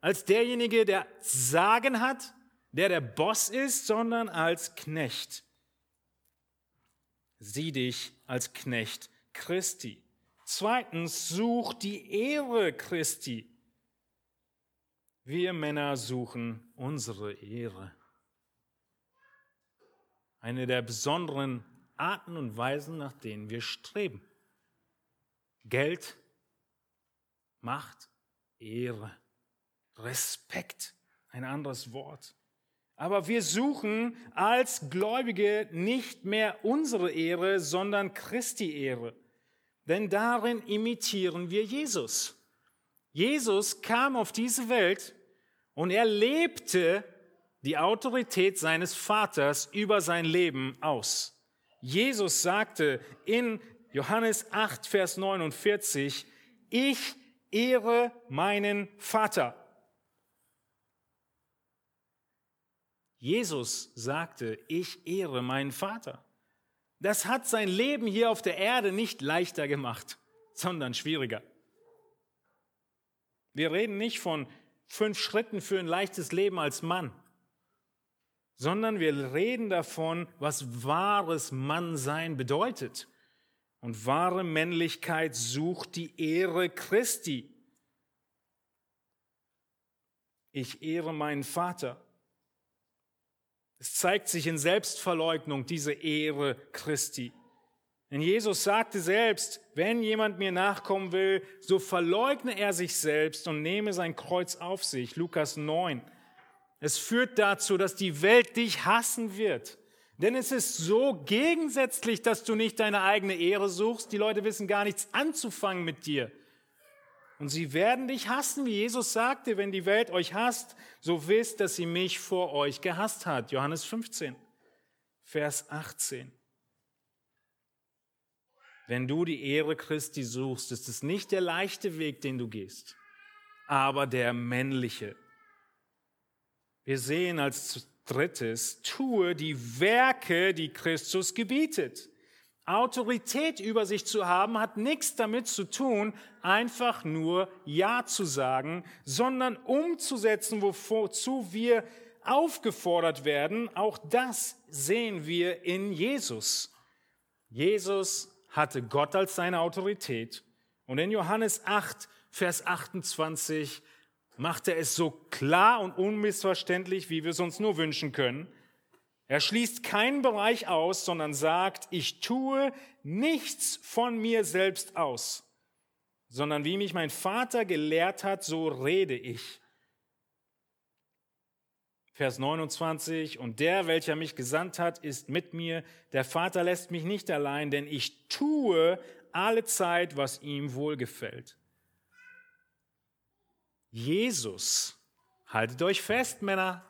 als derjenige, der Sagen hat, der der Boss ist, sondern als Knecht. Sieh dich als Knecht Christi. Zweitens, such die Ehre Christi. Wir Männer suchen unsere Ehre. Eine der besonderen Arten und Weisen, nach denen wir streben. Geld, Macht, Ehre. Respekt, ein anderes Wort. Aber wir suchen als Gläubige nicht mehr unsere Ehre, sondern Christi Ehre. Denn darin imitieren wir Jesus. Jesus kam auf diese Welt und er lebte die Autorität seines Vaters über sein Leben aus. Jesus sagte in Johannes 8, Vers 49, ich ehre meinen Vater. Jesus sagte, ich ehre meinen Vater. Das hat sein Leben hier auf der Erde nicht leichter gemacht, sondern schwieriger. Wir reden nicht von fünf Schritten für ein leichtes Leben als Mann, sondern wir reden davon, was wahres Mannsein bedeutet. Und wahre Männlichkeit sucht die Ehre Christi. Ich ehre meinen Vater. Es zeigt sich in Selbstverleugnung, diese Ehre Christi. Denn Jesus sagte selbst, wenn jemand mir nachkommen will, so verleugne er sich selbst und nehme sein Kreuz auf sich. Lukas 9. Es führt dazu, dass die Welt dich hassen wird. Denn es ist so gegensätzlich, dass du nicht deine eigene Ehre suchst. Die Leute wissen gar nichts anzufangen mit dir. Und sie werden dich hassen, wie Jesus sagte, wenn die Welt euch hasst, so wisst, dass sie mich vor euch gehasst hat. Johannes 15, Vers 18. Wenn du die Ehre Christi suchst, ist es nicht der leichte Weg, den du gehst, aber der männliche. Wir sehen als drittes, tue die Werke, die Christus gebietet. Autorität über sich zu haben, hat nichts damit zu tun, einfach nur Ja zu sagen, sondern umzusetzen, wozu wir aufgefordert werden. Auch das sehen wir in Jesus. Jesus hatte Gott als seine Autorität. Und in Johannes 8, Vers 28 macht er es so klar und unmissverständlich, wie wir es uns nur wünschen können. Er schließt keinen Bereich aus, sondern sagt, ich tue nichts von mir selbst aus, sondern wie mich mein Vater gelehrt hat, so rede ich. Vers 29, und der, welcher mich gesandt hat, ist mit mir. Der Vater lässt mich nicht allein, denn ich tue alle Zeit, was ihm wohlgefällt. Jesus, haltet euch fest, Männer,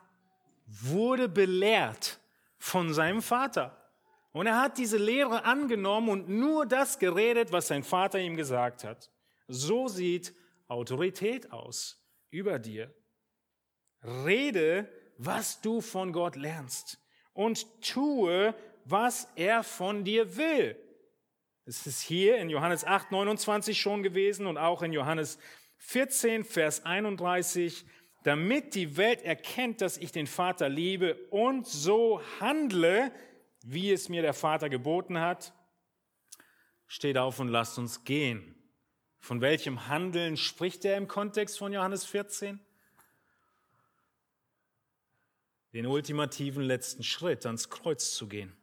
wurde belehrt von seinem Vater. Und er hat diese Lehre angenommen und nur das geredet, was sein Vater ihm gesagt hat. So sieht Autorität aus über dir. Rede, was du von Gott lernst und tue, was er von dir will. Es ist hier in Johannes 8, 29 schon gewesen und auch in Johannes 14, Vers 31 damit die Welt erkennt, dass ich den Vater liebe und so handle, wie es mir der Vater geboten hat. steht auf und lasst uns gehen. Von welchem Handeln spricht er im Kontext von Johannes 14? Den ultimativen letzten Schritt ans Kreuz zu gehen.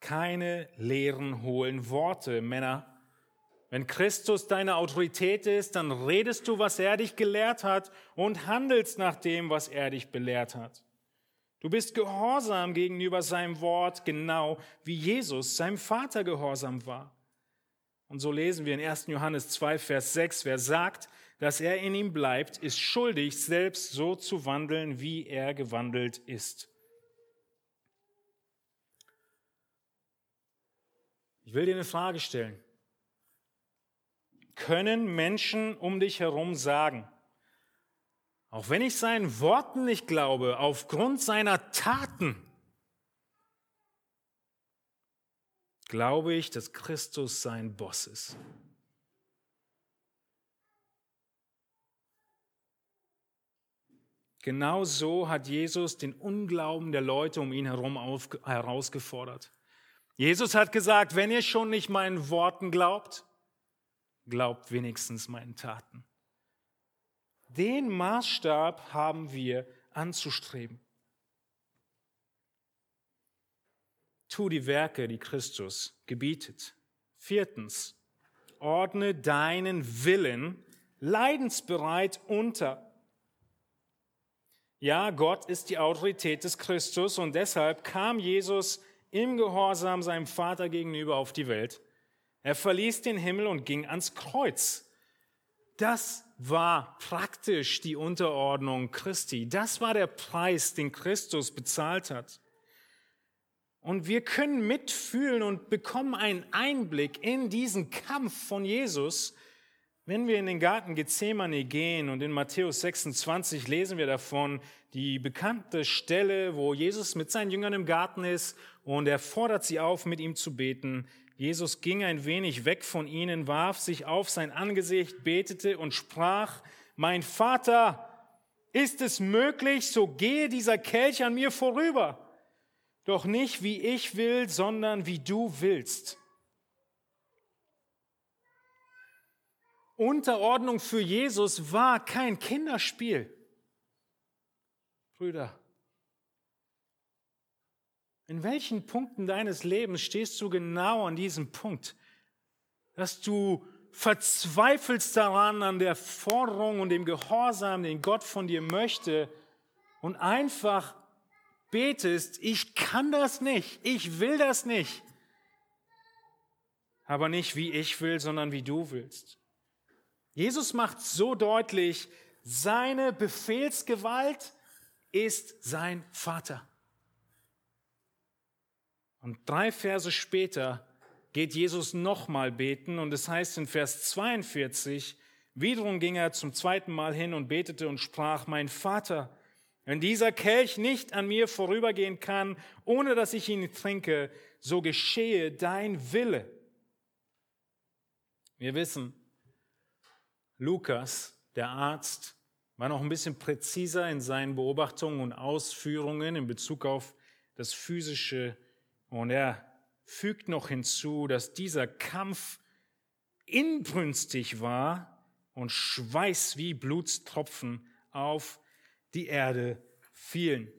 Keine leeren, hohlen Worte, Männer. Wenn Christus deine Autorität ist, dann redest du, was er dich gelehrt hat und handelst nach dem, was er dich belehrt hat. Du bist gehorsam gegenüber seinem Wort, genau wie Jesus seinem Vater gehorsam war. Und so lesen wir in 1. Johannes 2, Vers 6, wer sagt, dass er in ihm bleibt, ist schuldig, selbst so zu wandeln, wie er gewandelt ist. Ich will dir eine Frage stellen. Können Menschen um dich herum sagen, auch wenn ich seinen Worten nicht glaube, aufgrund seiner Taten, glaube ich, dass Christus sein Boss ist. Genau so hat Jesus den Unglauben der Leute um ihn herum auf, herausgefordert. Jesus hat gesagt, wenn ihr schon nicht meinen Worten glaubt, glaubt wenigstens meinen Taten. Den Maßstab haben wir anzustreben. Tu die Werke, die Christus gebietet. Viertens, ordne deinen Willen leidensbereit unter. Ja, Gott ist die Autorität des Christus und deshalb kam Jesus im Gehorsam seinem Vater gegenüber auf die Welt. Er verließ den Himmel und ging ans Kreuz. Das war praktisch die Unterordnung Christi. Das war der Preis, den Christus bezahlt hat. Und wir können mitfühlen und bekommen einen Einblick in diesen Kampf von Jesus, wenn wir in den Garten Gethsemane gehen und in Matthäus 26 lesen wir davon die bekannte Stelle, wo Jesus mit seinen Jüngern im Garten ist und er fordert sie auf, mit ihm zu beten. Jesus ging ein wenig weg von ihnen, warf sich auf sein Angesicht, betete und sprach, mein Vater, ist es möglich, so gehe dieser Kelch an mir vorüber. Doch nicht wie ich will, sondern wie du willst. Unterordnung für Jesus war kein Kinderspiel. Brüder, in welchen Punkten deines Lebens stehst du genau an diesem Punkt, dass du verzweifelst daran, an der Forderung und dem Gehorsam, den Gott von dir möchte und einfach betest, ich kann das nicht, ich will das nicht, aber nicht wie ich will, sondern wie du willst. Jesus macht so deutlich, seine Befehlsgewalt ist sein Vater. Und drei Verse später geht Jesus nochmal beten und es heißt in Vers 42, wiederum ging er zum zweiten Mal hin und betete und sprach, mein Vater, wenn dieser Kelch nicht an mir vorübergehen kann, ohne dass ich ihn trinke, so geschehe dein Wille. Wir wissen, Lukas, der Arzt, war noch ein bisschen präziser in seinen Beobachtungen und Ausführungen in Bezug auf das physische. Und er fügt noch hinzu, dass dieser Kampf inbrünstig war und Schweiß wie Blutstropfen auf die Erde fielen.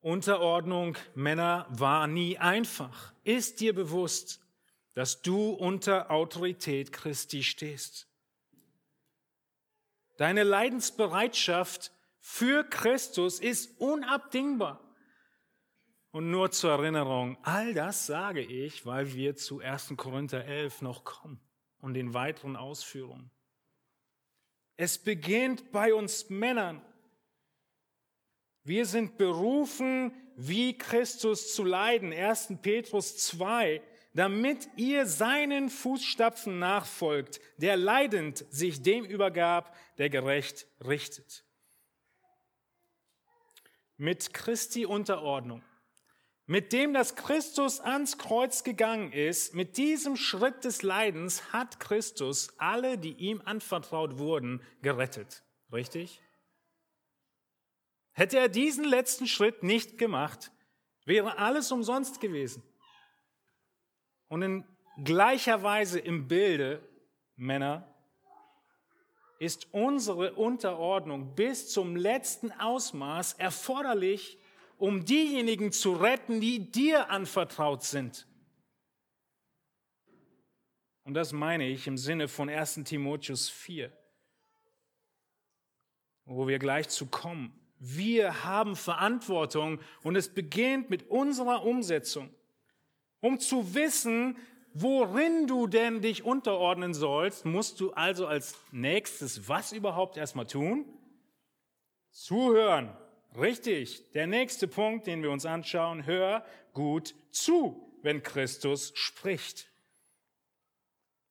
Unterordnung Männer war nie einfach. Ist dir bewusst, dass du unter Autorität Christi stehst? Deine Leidensbereitschaft für Christus ist unabdingbar. Und nur zur Erinnerung, all das sage ich, weil wir zu 1. Korinther 11 noch kommen und den weiteren Ausführungen. Es beginnt bei uns Männern. Wir sind berufen, wie Christus zu leiden. 1. Petrus 2, damit ihr seinen Fußstapfen nachfolgt, der leidend sich dem übergab, der gerecht richtet. Mit Christi Unterordnung, mit dem, dass Christus ans Kreuz gegangen ist, mit diesem Schritt des Leidens hat Christus alle, die ihm anvertraut wurden, gerettet. Richtig? Hätte er diesen letzten Schritt nicht gemacht, wäre alles umsonst gewesen. Und in gleicher Weise im Bilde, Männer, ist unsere Unterordnung bis zum letzten Ausmaß erforderlich, um diejenigen zu retten, die dir anvertraut sind. Und das meine ich im Sinne von 1 Timotheus 4, wo wir gleich zu kommen. Wir haben Verantwortung und es beginnt mit unserer Umsetzung. Um zu wissen, worin du denn dich unterordnen sollst, musst du also als nächstes was überhaupt erstmal tun? Zuhören. Richtig. Der nächste Punkt, den wir uns anschauen, hör gut zu, wenn Christus spricht.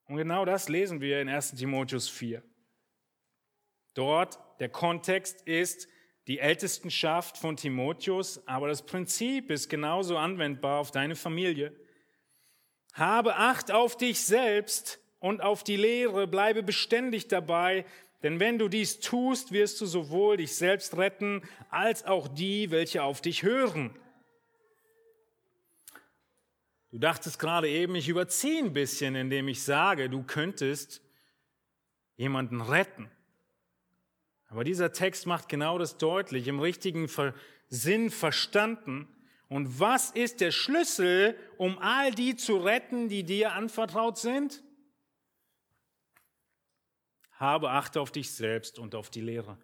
Und genau das lesen wir in 1 Timotheus 4. Dort, der Kontext ist die Ältestenschaft von Timotheus, aber das Prinzip ist genauso anwendbar auf deine Familie. Habe Acht auf dich selbst und auf die Lehre, bleibe beständig dabei, denn wenn du dies tust, wirst du sowohl dich selbst retten, als auch die, welche auf dich hören. Du dachtest gerade eben, ich überziehe ein bisschen, indem ich sage, du könntest jemanden retten. Aber dieser Text macht genau das deutlich, im richtigen Sinn verstanden. Und was ist der Schlüssel, um all die zu retten, die dir anvertraut sind? Habe Acht auf dich selbst und auf die Lehre.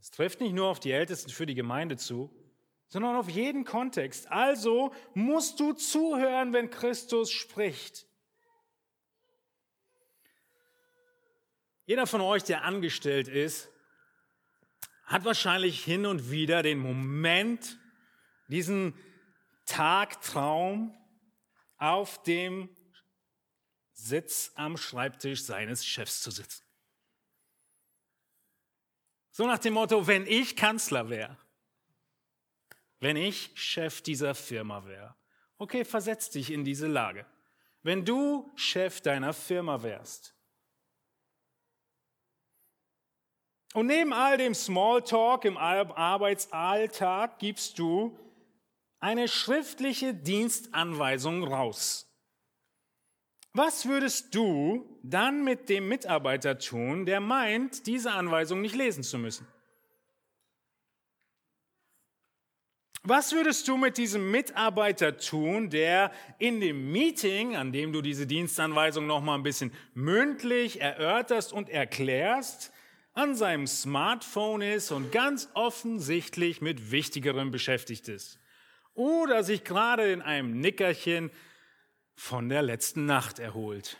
Es trifft nicht nur auf die Ältesten für die Gemeinde zu, sondern auf jeden Kontext. Also musst du zuhören, wenn Christus spricht. Jeder von euch, der angestellt ist, hat wahrscheinlich hin und wieder den Moment, diesen Tagtraum auf dem Sitz am Schreibtisch seines Chefs zu sitzen. So nach dem Motto, wenn ich Kanzler wäre, wenn ich Chef dieser Firma wäre. Okay, versetz dich in diese Lage. Wenn du Chef deiner Firma wärst. Und neben all dem Smalltalk im Arbeitsalltag gibst du eine schriftliche Dienstanweisung raus. Was würdest du dann mit dem Mitarbeiter tun, der meint, diese Anweisung nicht lesen zu müssen? Was würdest du mit diesem Mitarbeiter tun, der in dem Meeting, an dem du diese Dienstanweisung noch mal ein bisschen mündlich erörterst und erklärst, an seinem Smartphone ist und ganz offensichtlich mit Wichtigerem beschäftigt ist? Oder sich gerade in einem Nickerchen von der letzten Nacht erholt?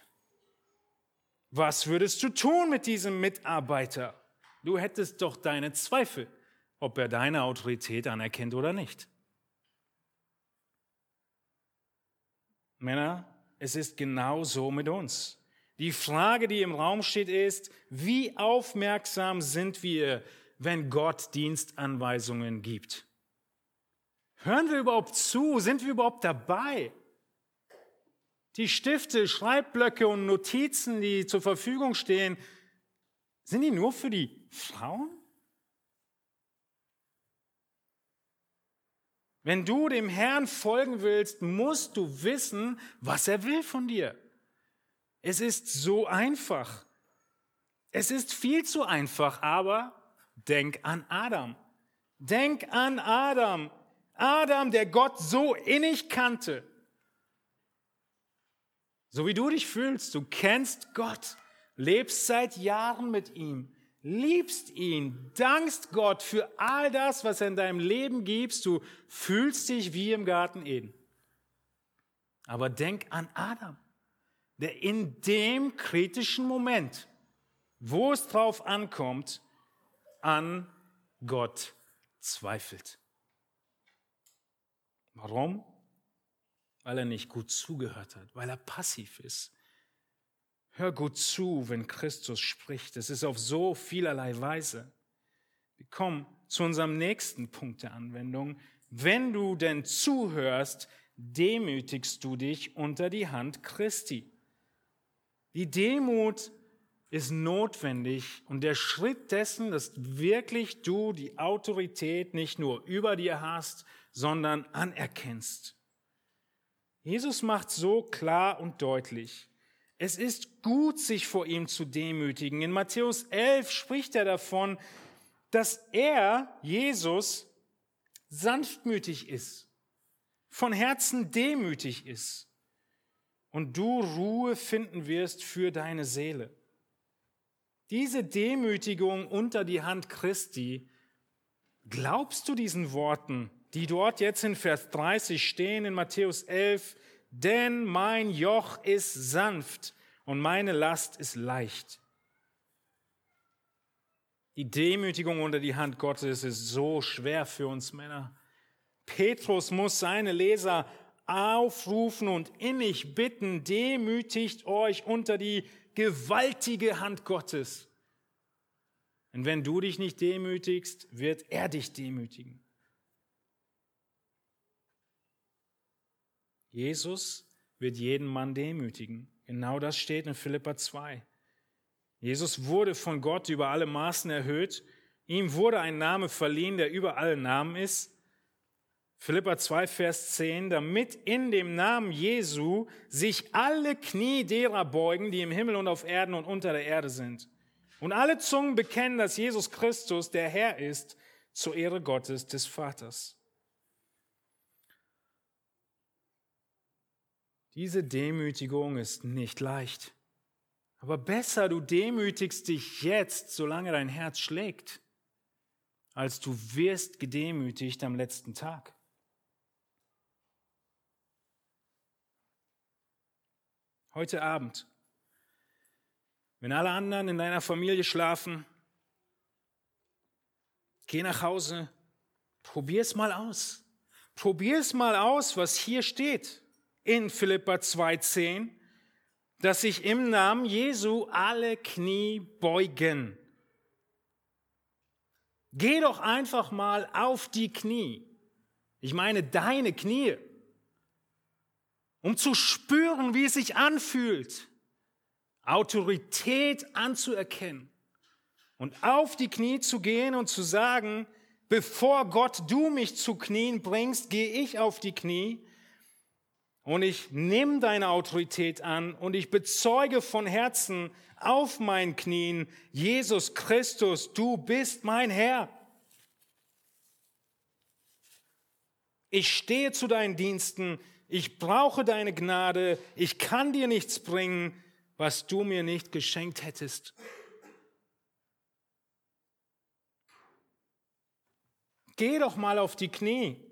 Was würdest du tun mit diesem Mitarbeiter? Du hättest doch deine Zweifel ob er deine Autorität anerkennt oder nicht. Männer, es ist genau so mit uns. Die Frage, die im Raum steht, ist, wie aufmerksam sind wir, wenn Gott Dienstanweisungen gibt? Hören wir überhaupt zu? Sind wir überhaupt dabei? Die Stifte, Schreibblöcke und Notizen, die zur Verfügung stehen, sind die nur für die Frauen? Wenn du dem Herrn folgen willst, musst du wissen, was er will von dir. Es ist so einfach. Es ist viel zu einfach, aber denk an Adam. Denk an Adam. Adam, der Gott so innig kannte. So wie du dich fühlst, du kennst Gott, lebst seit Jahren mit ihm liebst ihn, dankst Gott für all das, was er in deinem Leben gibst. Du fühlst dich wie im Garten Eden. Aber denk an Adam, der in dem kritischen Moment, wo es drauf ankommt, an Gott zweifelt. Warum? Weil er nicht gut zugehört hat, weil er passiv ist, Hör gut zu, wenn Christus spricht. Es ist auf so vielerlei Weise. Wir kommen zu unserem nächsten Punkt der Anwendung. Wenn du denn zuhörst, demütigst du dich unter die Hand Christi. Die Demut ist notwendig und der Schritt dessen, dass wirklich du die Autorität nicht nur über dir hast, sondern anerkennst. Jesus macht so klar und deutlich, es ist gut, sich vor ihm zu demütigen. In Matthäus 11 spricht er davon, dass er, Jesus, sanftmütig ist, von Herzen demütig ist und du Ruhe finden wirst für deine Seele. Diese Demütigung unter die Hand Christi, glaubst du diesen Worten, die dort jetzt in Vers 30 stehen in Matthäus 11, denn mein Joch ist sanft und meine Last ist leicht. Die Demütigung unter die Hand Gottes ist so schwer für uns Männer. Petrus muss seine Leser aufrufen und innig bitten, demütigt euch unter die gewaltige Hand Gottes. Und wenn du dich nicht demütigst, wird er dich demütigen. Jesus wird jeden Mann demütigen. Genau das steht in Philippa 2. Jesus wurde von Gott über alle Maßen erhöht. Ihm wurde ein Name verliehen, der über alle Namen ist. Philippa 2, Vers 10, damit in dem Namen Jesu sich alle Knie derer beugen, die im Himmel und auf Erden und unter der Erde sind. Und alle Zungen bekennen, dass Jesus Christus der Herr ist, zur Ehre Gottes des Vaters. Diese Demütigung ist nicht leicht. Aber besser, du demütigst dich jetzt, solange dein Herz schlägt, als du wirst gedemütigt am letzten Tag. Heute Abend, wenn alle anderen in deiner Familie schlafen, geh nach Hause, probier es mal aus. Probier es mal aus, was hier steht in Philippa 2,10, dass sich im Namen Jesu alle Knie beugen. Geh doch einfach mal auf die Knie. Ich meine deine Knie um zu spüren, wie es sich anfühlt, Autorität anzuerkennen und auf die Knie zu gehen und zu sagen, bevor Gott du mich zu Knien bringst, gehe ich auf die Knie und ich nehme deine Autorität an und ich bezeuge von Herzen auf meinen Knien, Jesus Christus, du bist mein Herr. Ich stehe zu deinen Diensten, ich brauche deine Gnade, ich kann dir nichts bringen, was du mir nicht geschenkt hättest. Geh doch mal auf die Knie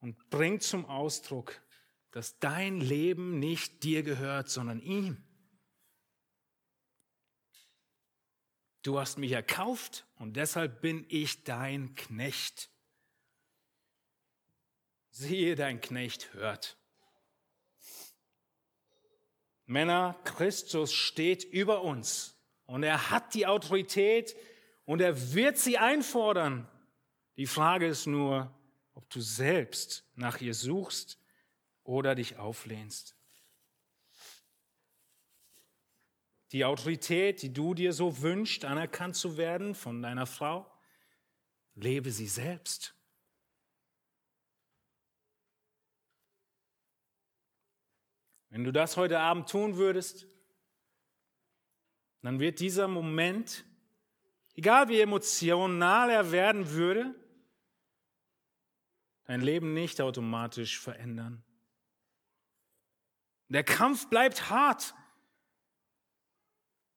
und bring zum Ausdruck, dass dein Leben nicht dir gehört, sondern ihm. Du hast mich erkauft und deshalb bin ich dein Knecht siehe, dein Knecht hört. Männer, Christus steht über uns und er hat die Autorität und er wird sie einfordern. Die Frage ist nur, ob du selbst nach ihr suchst oder dich auflehnst. Die Autorität, die du dir so wünschst, anerkannt zu werden von deiner Frau, lebe sie selbst. Wenn du das heute Abend tun würdest, dann wird dieser Moment, egal wie emotional er werden würde, dein Leben nicht automatisch verändern. Der Kampf bleibt hart,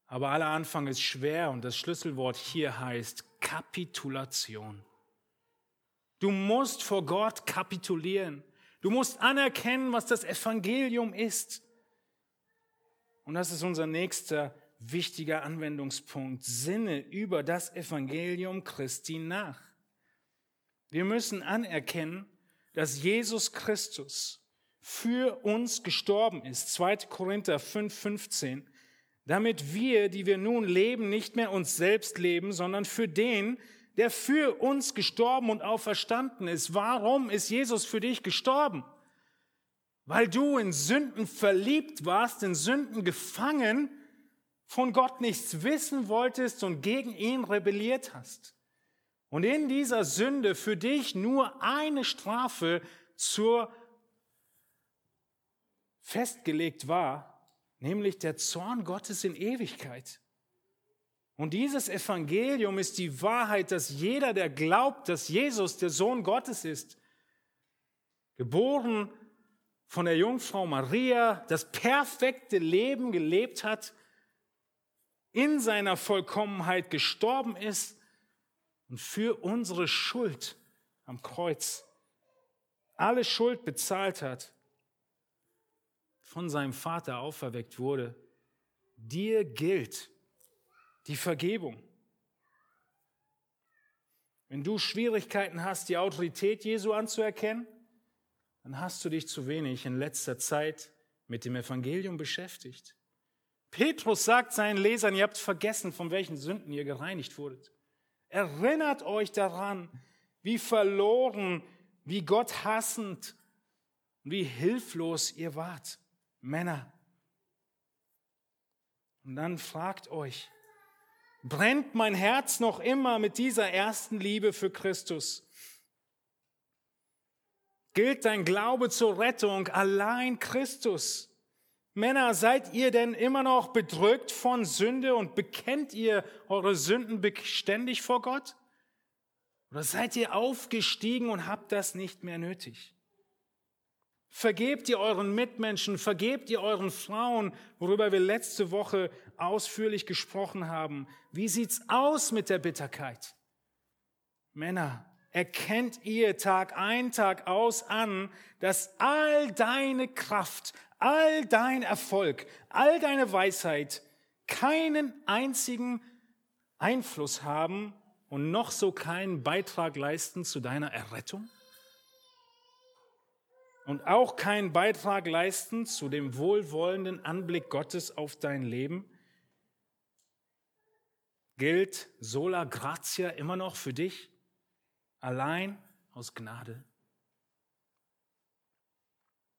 aber aller Anfang ist schwer und das Schlüsselwort hier heißt Kapitulation. Du musst vor Gott kapitulieren. Du musst anerkennen, was das Evangelium ist. Und das ist unser nächster wichtiger Anwendungspunkt. Sinne über das Evangelium Christi nach. Wir müssen anerkennen, dass Jesus Christus für uns gestorben ist. 2. Korinther 5, 15. Damit wir, die wir nun leben, nicht mehr uns selbst leben, sondern für den, der für uns gestorben und auferstanden ist. Warum ist Jesus für dich gestorben? weil du in Sünden verliebt warst, in Sünden gefangen, von Gott nichts wissen wolltest und gegen ihn rebelliert hast. Und in dieser Sünde für dich nur eine Strafe zur festgelegt war, nämlich der Zorn Gottes in Ewigkeit. Und dieses Evangelium ist die Wahrheit, dass jeder, der glaubt, dass Jesus der Sohn Gottes ist, geboren von der Jungfrau Maria, das perfekte Leben gelebt hat, in seiner Vollkommenheit gestorben ist und für unsere Schuld am Kreuz alle Schuld bezahlt hat, von seinem Vater auferweckt wurde, dir gilt die Vergebung. Wenn du Schwierigkeiten hast, die Autorität Jesu anzuerkennen, dann hast du dich zu wenig in letzter Zeit mit dem Evangelium beschäftigt. Petrus sagt seinen Lesern, ihr habt vergessen, von welchen Sünden ihr gereinigt wurdet. Erinnert euch daran, wie verloren, wie Gott hassend, wie hilflos ihr wart, Männer. Und dann fragt euch, brennt mein Herz noch immer mit dieser ersten Liebe für Christus? Gilt dein Glaube zur Rettung allein Christus? Männer, seid ihr denn immer noch bedrückt von Sünde und bekennt ihr eure Sünden beständig vor Gott? Oder seid ihr aufgestiegen und habt das nicht mehr nötig? Vergebt ihr euren Mitmenschen, vergebt ihr euren Frauen, worüber wir letzte Woche ausführlich gesprochen haben. Wie sieht's aus mit der Bitterkeit? Männer, erkennt ihr Tag ein, Tag aus an, dass all deine Kraft, all dein Erfolg, all deine Weisheit keinen einzigen Einfluss haben und noch so keinen Beitrag leisten zu deiner Errettung? Und auch keinen Beitrag leisten zu dem wohlwollenden Anblick Gottes auf dein Leben? Gilt sola gratia immer noch für dich? Allein aus Gnade?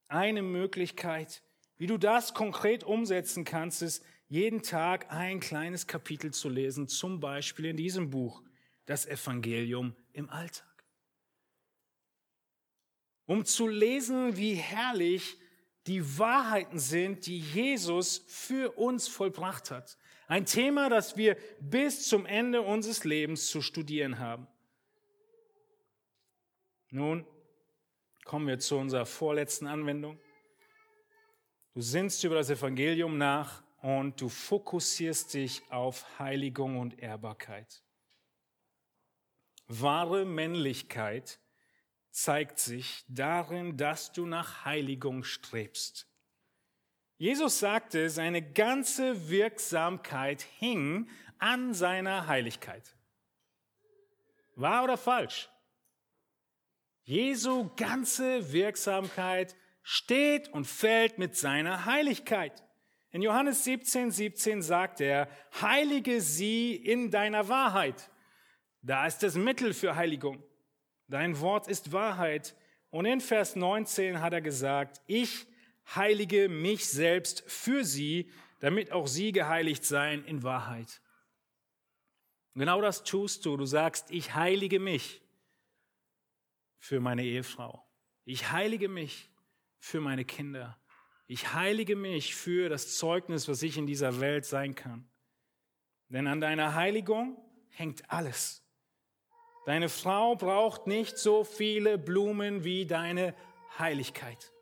Eine Möglichkeit, wie du das konkret umsetzen kannst, ist, jeden Tag ein kleines Kapitel zu lesen, zum Beispiel in diesem Buch, das Evangelium im Alltag. Um zu lesen, wie herrlich die Wahrheiten sind, die Jesus für uns vollbracht hat. Ein Thema, das wir bis zum Ende unseres Lebens zu studieren haben. Nun, Kommen wir zu unserer vorletzten Anwendung. Du sinnst über das Evangelium nach und du fokussierst dich auf Heiligung und Ehrbarkeit. Wahre Männlichkeit zeigt sich darin, dass du nach Heiligung strebst. Jesus sagte, seine ganze Wirksamkeit hing an seiner Heiligkeit. Wahr oder falsch? Jesu ganze Wirksamkeit steht und fällt mit seiner Heiligkeit. In Johannes 17, 17 sagt er, heilige sie in deiner Wahrheit. Da ist das Mittel für Heiligung. Dein Wort ist Wahrheit. Und in Vers 19 hat er gesagt, ich heilige mich selbst für sie, damit auch sie geheiligt seien in Wahrheit. genau das tust du. Du sagst, ich heilige mich für meine Ehefrau. Ich heilige mich für meine Kinder. Ich heilige mich für das Zeugnis, was ich in dieser Welt sein kann. Denn an deiner Heiligung hängt alles. Deine Frau braucht nicht so viele Blumen wie deine Heiligkeit.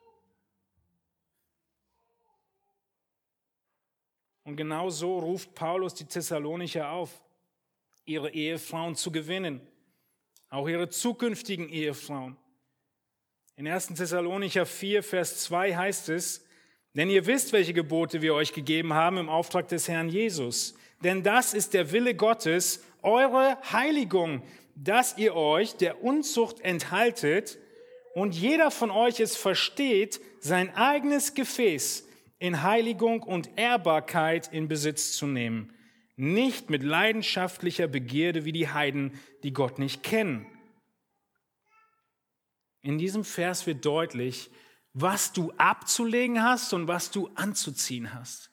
Und genau so ruft Paulus die Thessalonicher auf, ihre Ehefrauen zu gewinnen auch ihre zukünftigen Ehefrauen. In 1. Thessalonicher 4, Vers 2 heißt es, denn ihr wisst, welche Gebote wir euch gegeben haben im Auftrag des Herrn Jesus. Denn das ist der Wille Gottes, eure Heiligung, dass ihr euch der Unzucht enthaltet und jeder von euch es versteht, sein eigenes Gefäß in Heiligung und Ehrbarkeit in Besitz zu nehmen nicht mit leidenschaftlicher Begierde wie die Heiden, die Gott nicht kennen. In diesem Vers wird deutlich, was du abzulegen hast und was du anzuziehen hast.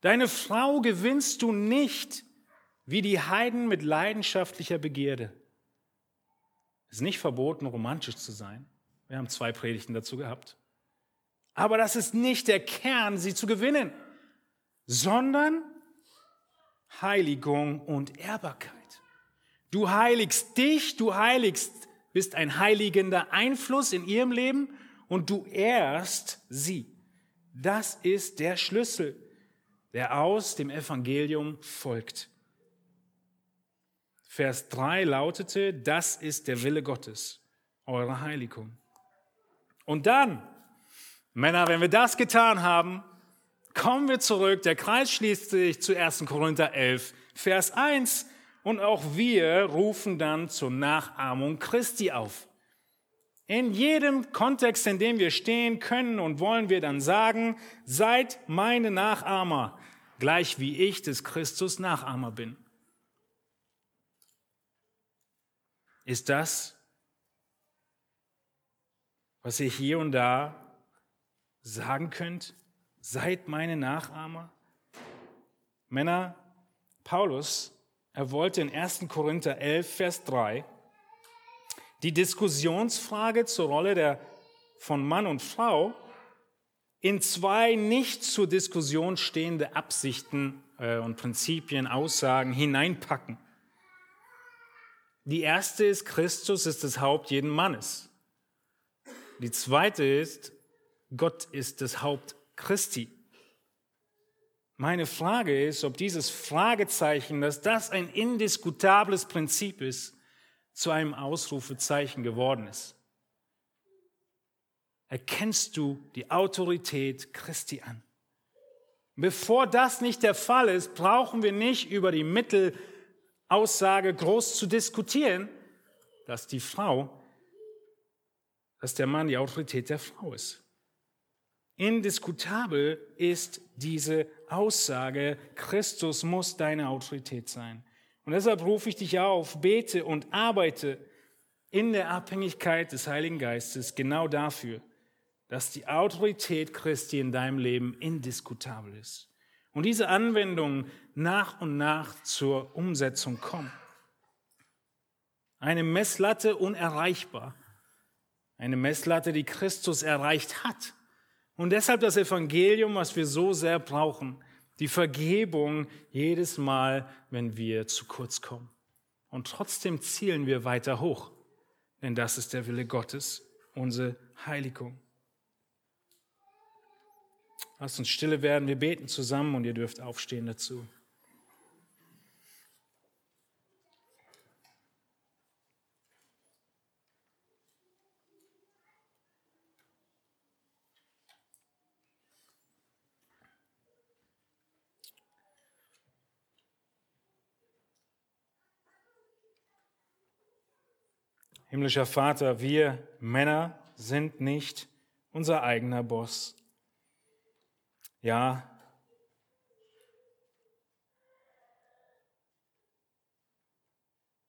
Deine Frau gewinnst du nicht wie die Heiden mit leidenschaftlicher Begierde. Es ist nicht verboten, romantisch zu sein. Wir haben zwei Predigten dazu gehabt. Aber das ist nicht der Kern, sie zu gewinnen, sondern Heiligung und Ehrbarkeit. Du heiligst dich, du heiligst, bist ein heiligender Einfluss in ihrem Leben und du ehrst sie. Das ist der Schlüssel, der aus dem Evangelium folgt. Vers 3 lautete, das ist der Wille Gottes, eure Heiligung. Und dann, Männer, wenn wir das getan haben, kommen wir zurück, der Kreis schließt sich zu 1. Korinther 11, Vers 1 und auch wir rufen dann zur Nachahmung Christi auf. In jedem Kontext, in dem wir stehen können und wollen wir dann sagen, seid meine Nachahmer, gleich wie ich des Christus Nachahmer bin. Ist das, was ihr hier und da sagen könnt? Seid meine Nachahmer? Männer, Paulus, er wollte in 1. Korinther 11, Vers 3 die Diskussionsfrage zur Rolle der, von Mann und Frau in zwei nicht zur Diskussion stehende Absichten äh, und Prinzipien, Aussagen hineinpacken. Die erste ist, Christus ist das Haupt jeden Mannes. Die zweite ist, Gott ist das Haupt Christi. Meine Frage ist, ob dieses Fragezeichen, dass das ein indiskutables Prinzip ist, zu einem Ausrufezeichen geworden ist. Erkennst du die Autorität Christi an? Bevor das nicht der Fall ist, brauchen wir nicht über die Mittelaussage groß zu diskutieren, dass die Frau, dass der Mann die Autorität der Frau ist. Indiskutabel ist diese Aussage, Christus muss deine Autorität sein. Und deshalb rufe ich dich auf, bete und arbeite in der Abhängigkeit des Heiligen Geistes genau dafür, dass die Autorität Christi in deinem Leben indiskutabel ist. Und diese Anwendungen nach und nach zur Umsetzung kommen. Eine Messlatte unerreichbar. Eine Messlatte, die Christus erreicht hat. Und deshalb das Evangelium, was wir so sehr brauchen, die Vergebung jedes Mal, wenn wir zu kurz kommen. Und trotzdem zielen wir weiter hoch, denn das ist der Wille Gottes, unsere Heiligung. Lasst uns stille werden, wir beten zusammen und ihr dürft aufstehen dazu. Himmlischer Vater, wir Männer sind nicht unser eigener Boss. Ja,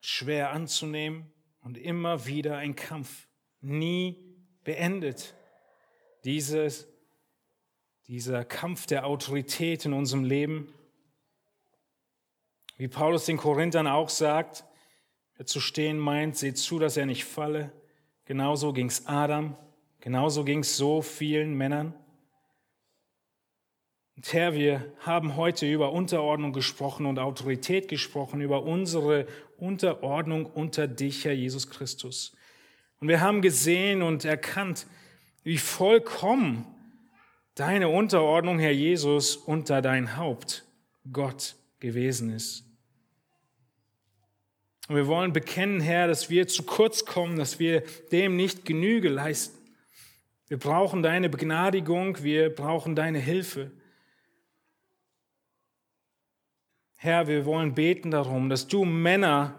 schwer anzunehmen und immer wieder ein Kampf, nie beendet. Dieses, dieser Kampf der Autorität in unserem Leben, wie Paulus den Korinthern auch sagt, Wer zu stehen meint, seht zu, dass er nicht falle. Genauso ging's Adam, genauso ging's so vielen Männern. Und Herr, wir haben heute über Unterordnung gesprochen und Autorität gesprochen, über unsere Unterordnung unter dich, Herr Jesus Christus. Und wir haben gesehen und erkannt, wie vollkommen deine Unterordnung, Herr Jesus, unter dein Haupt, Gott, gewesen ist. Und wir wollen bekennen, Herr, dass wir zu kurz kommen, dass wir dem nicht Genüge leisten. Wir brauchen deine Begnadigung, wir brauchen deine Hilfe. Herr, wir wollen beten darum, dass du Männer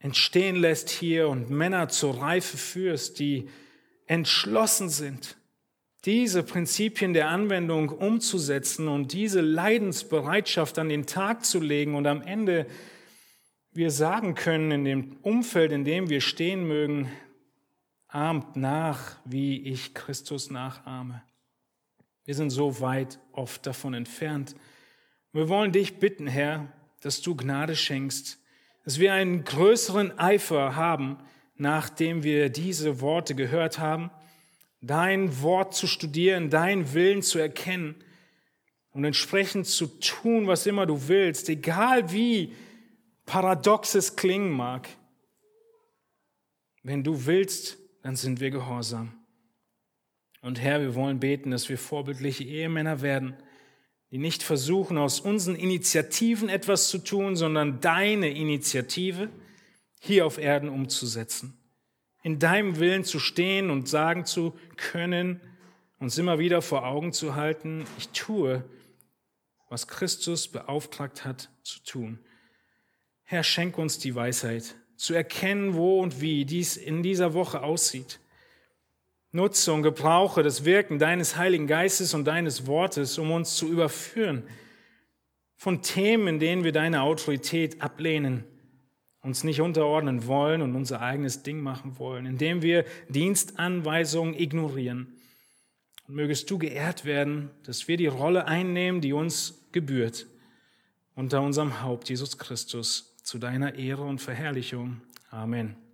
entstehen lässt hier und Männer zur Reife führst, die entschlossen sind, diese Prinzipien der Anwendung umzusetzen und diese Leidensbereitschaft an den Tag zu legen und am Ende wir sagen können in dem Umfeld, in dem wir stehen mögen, ahmt nach, wie ich Christus nachahme. Wir sind so weit oft davon entfernt. Wir wollen dich bitten, Herr, dass du Gnade schenkst, dass wir einen größeren Eifer haben, nachdem wir diese Worte gehört haben, dein Wort zu studieren, dein Willen zu erkennen und entsprechend zu tun, was immer du willst, egal wie paradox es klingen mag. Wenn du willst, dann sind wir gehorsam. Und Herr, wir wollen beten, dass wir vorbildliche Ehemänner werden, die nicht versuchen, aus unseren Initiativen etwas zu tun, sondern deine Initiative hier auf Erden umzusetzen. In deinem Willen zu stehen und sagen zu können, uns immer wieder vor Augen zu halten, ich tue, was Christus beauftragt hat zu tun. Herr, schenk uns die Weisheit, zu erkennen, wo und wie dies in dieser Woche aussieht. Nutze und gebrauche das Wirken deines Heiligen Geistes und deines Wortes, um uns zu überführen von Themen, in denen wir deine Autorität ablehnen, uns nicht unterordnen wollen und unser eigenes Ding machen wollen, indem wir Dienstanweisungen ignorieren. Und mögest du geehrt werden, dass wir die Rolle einnehmen, die uns gebührt, unter unserem Haupt Jesus Christus, zu deiner Ehre und Verherrlichung. Amen.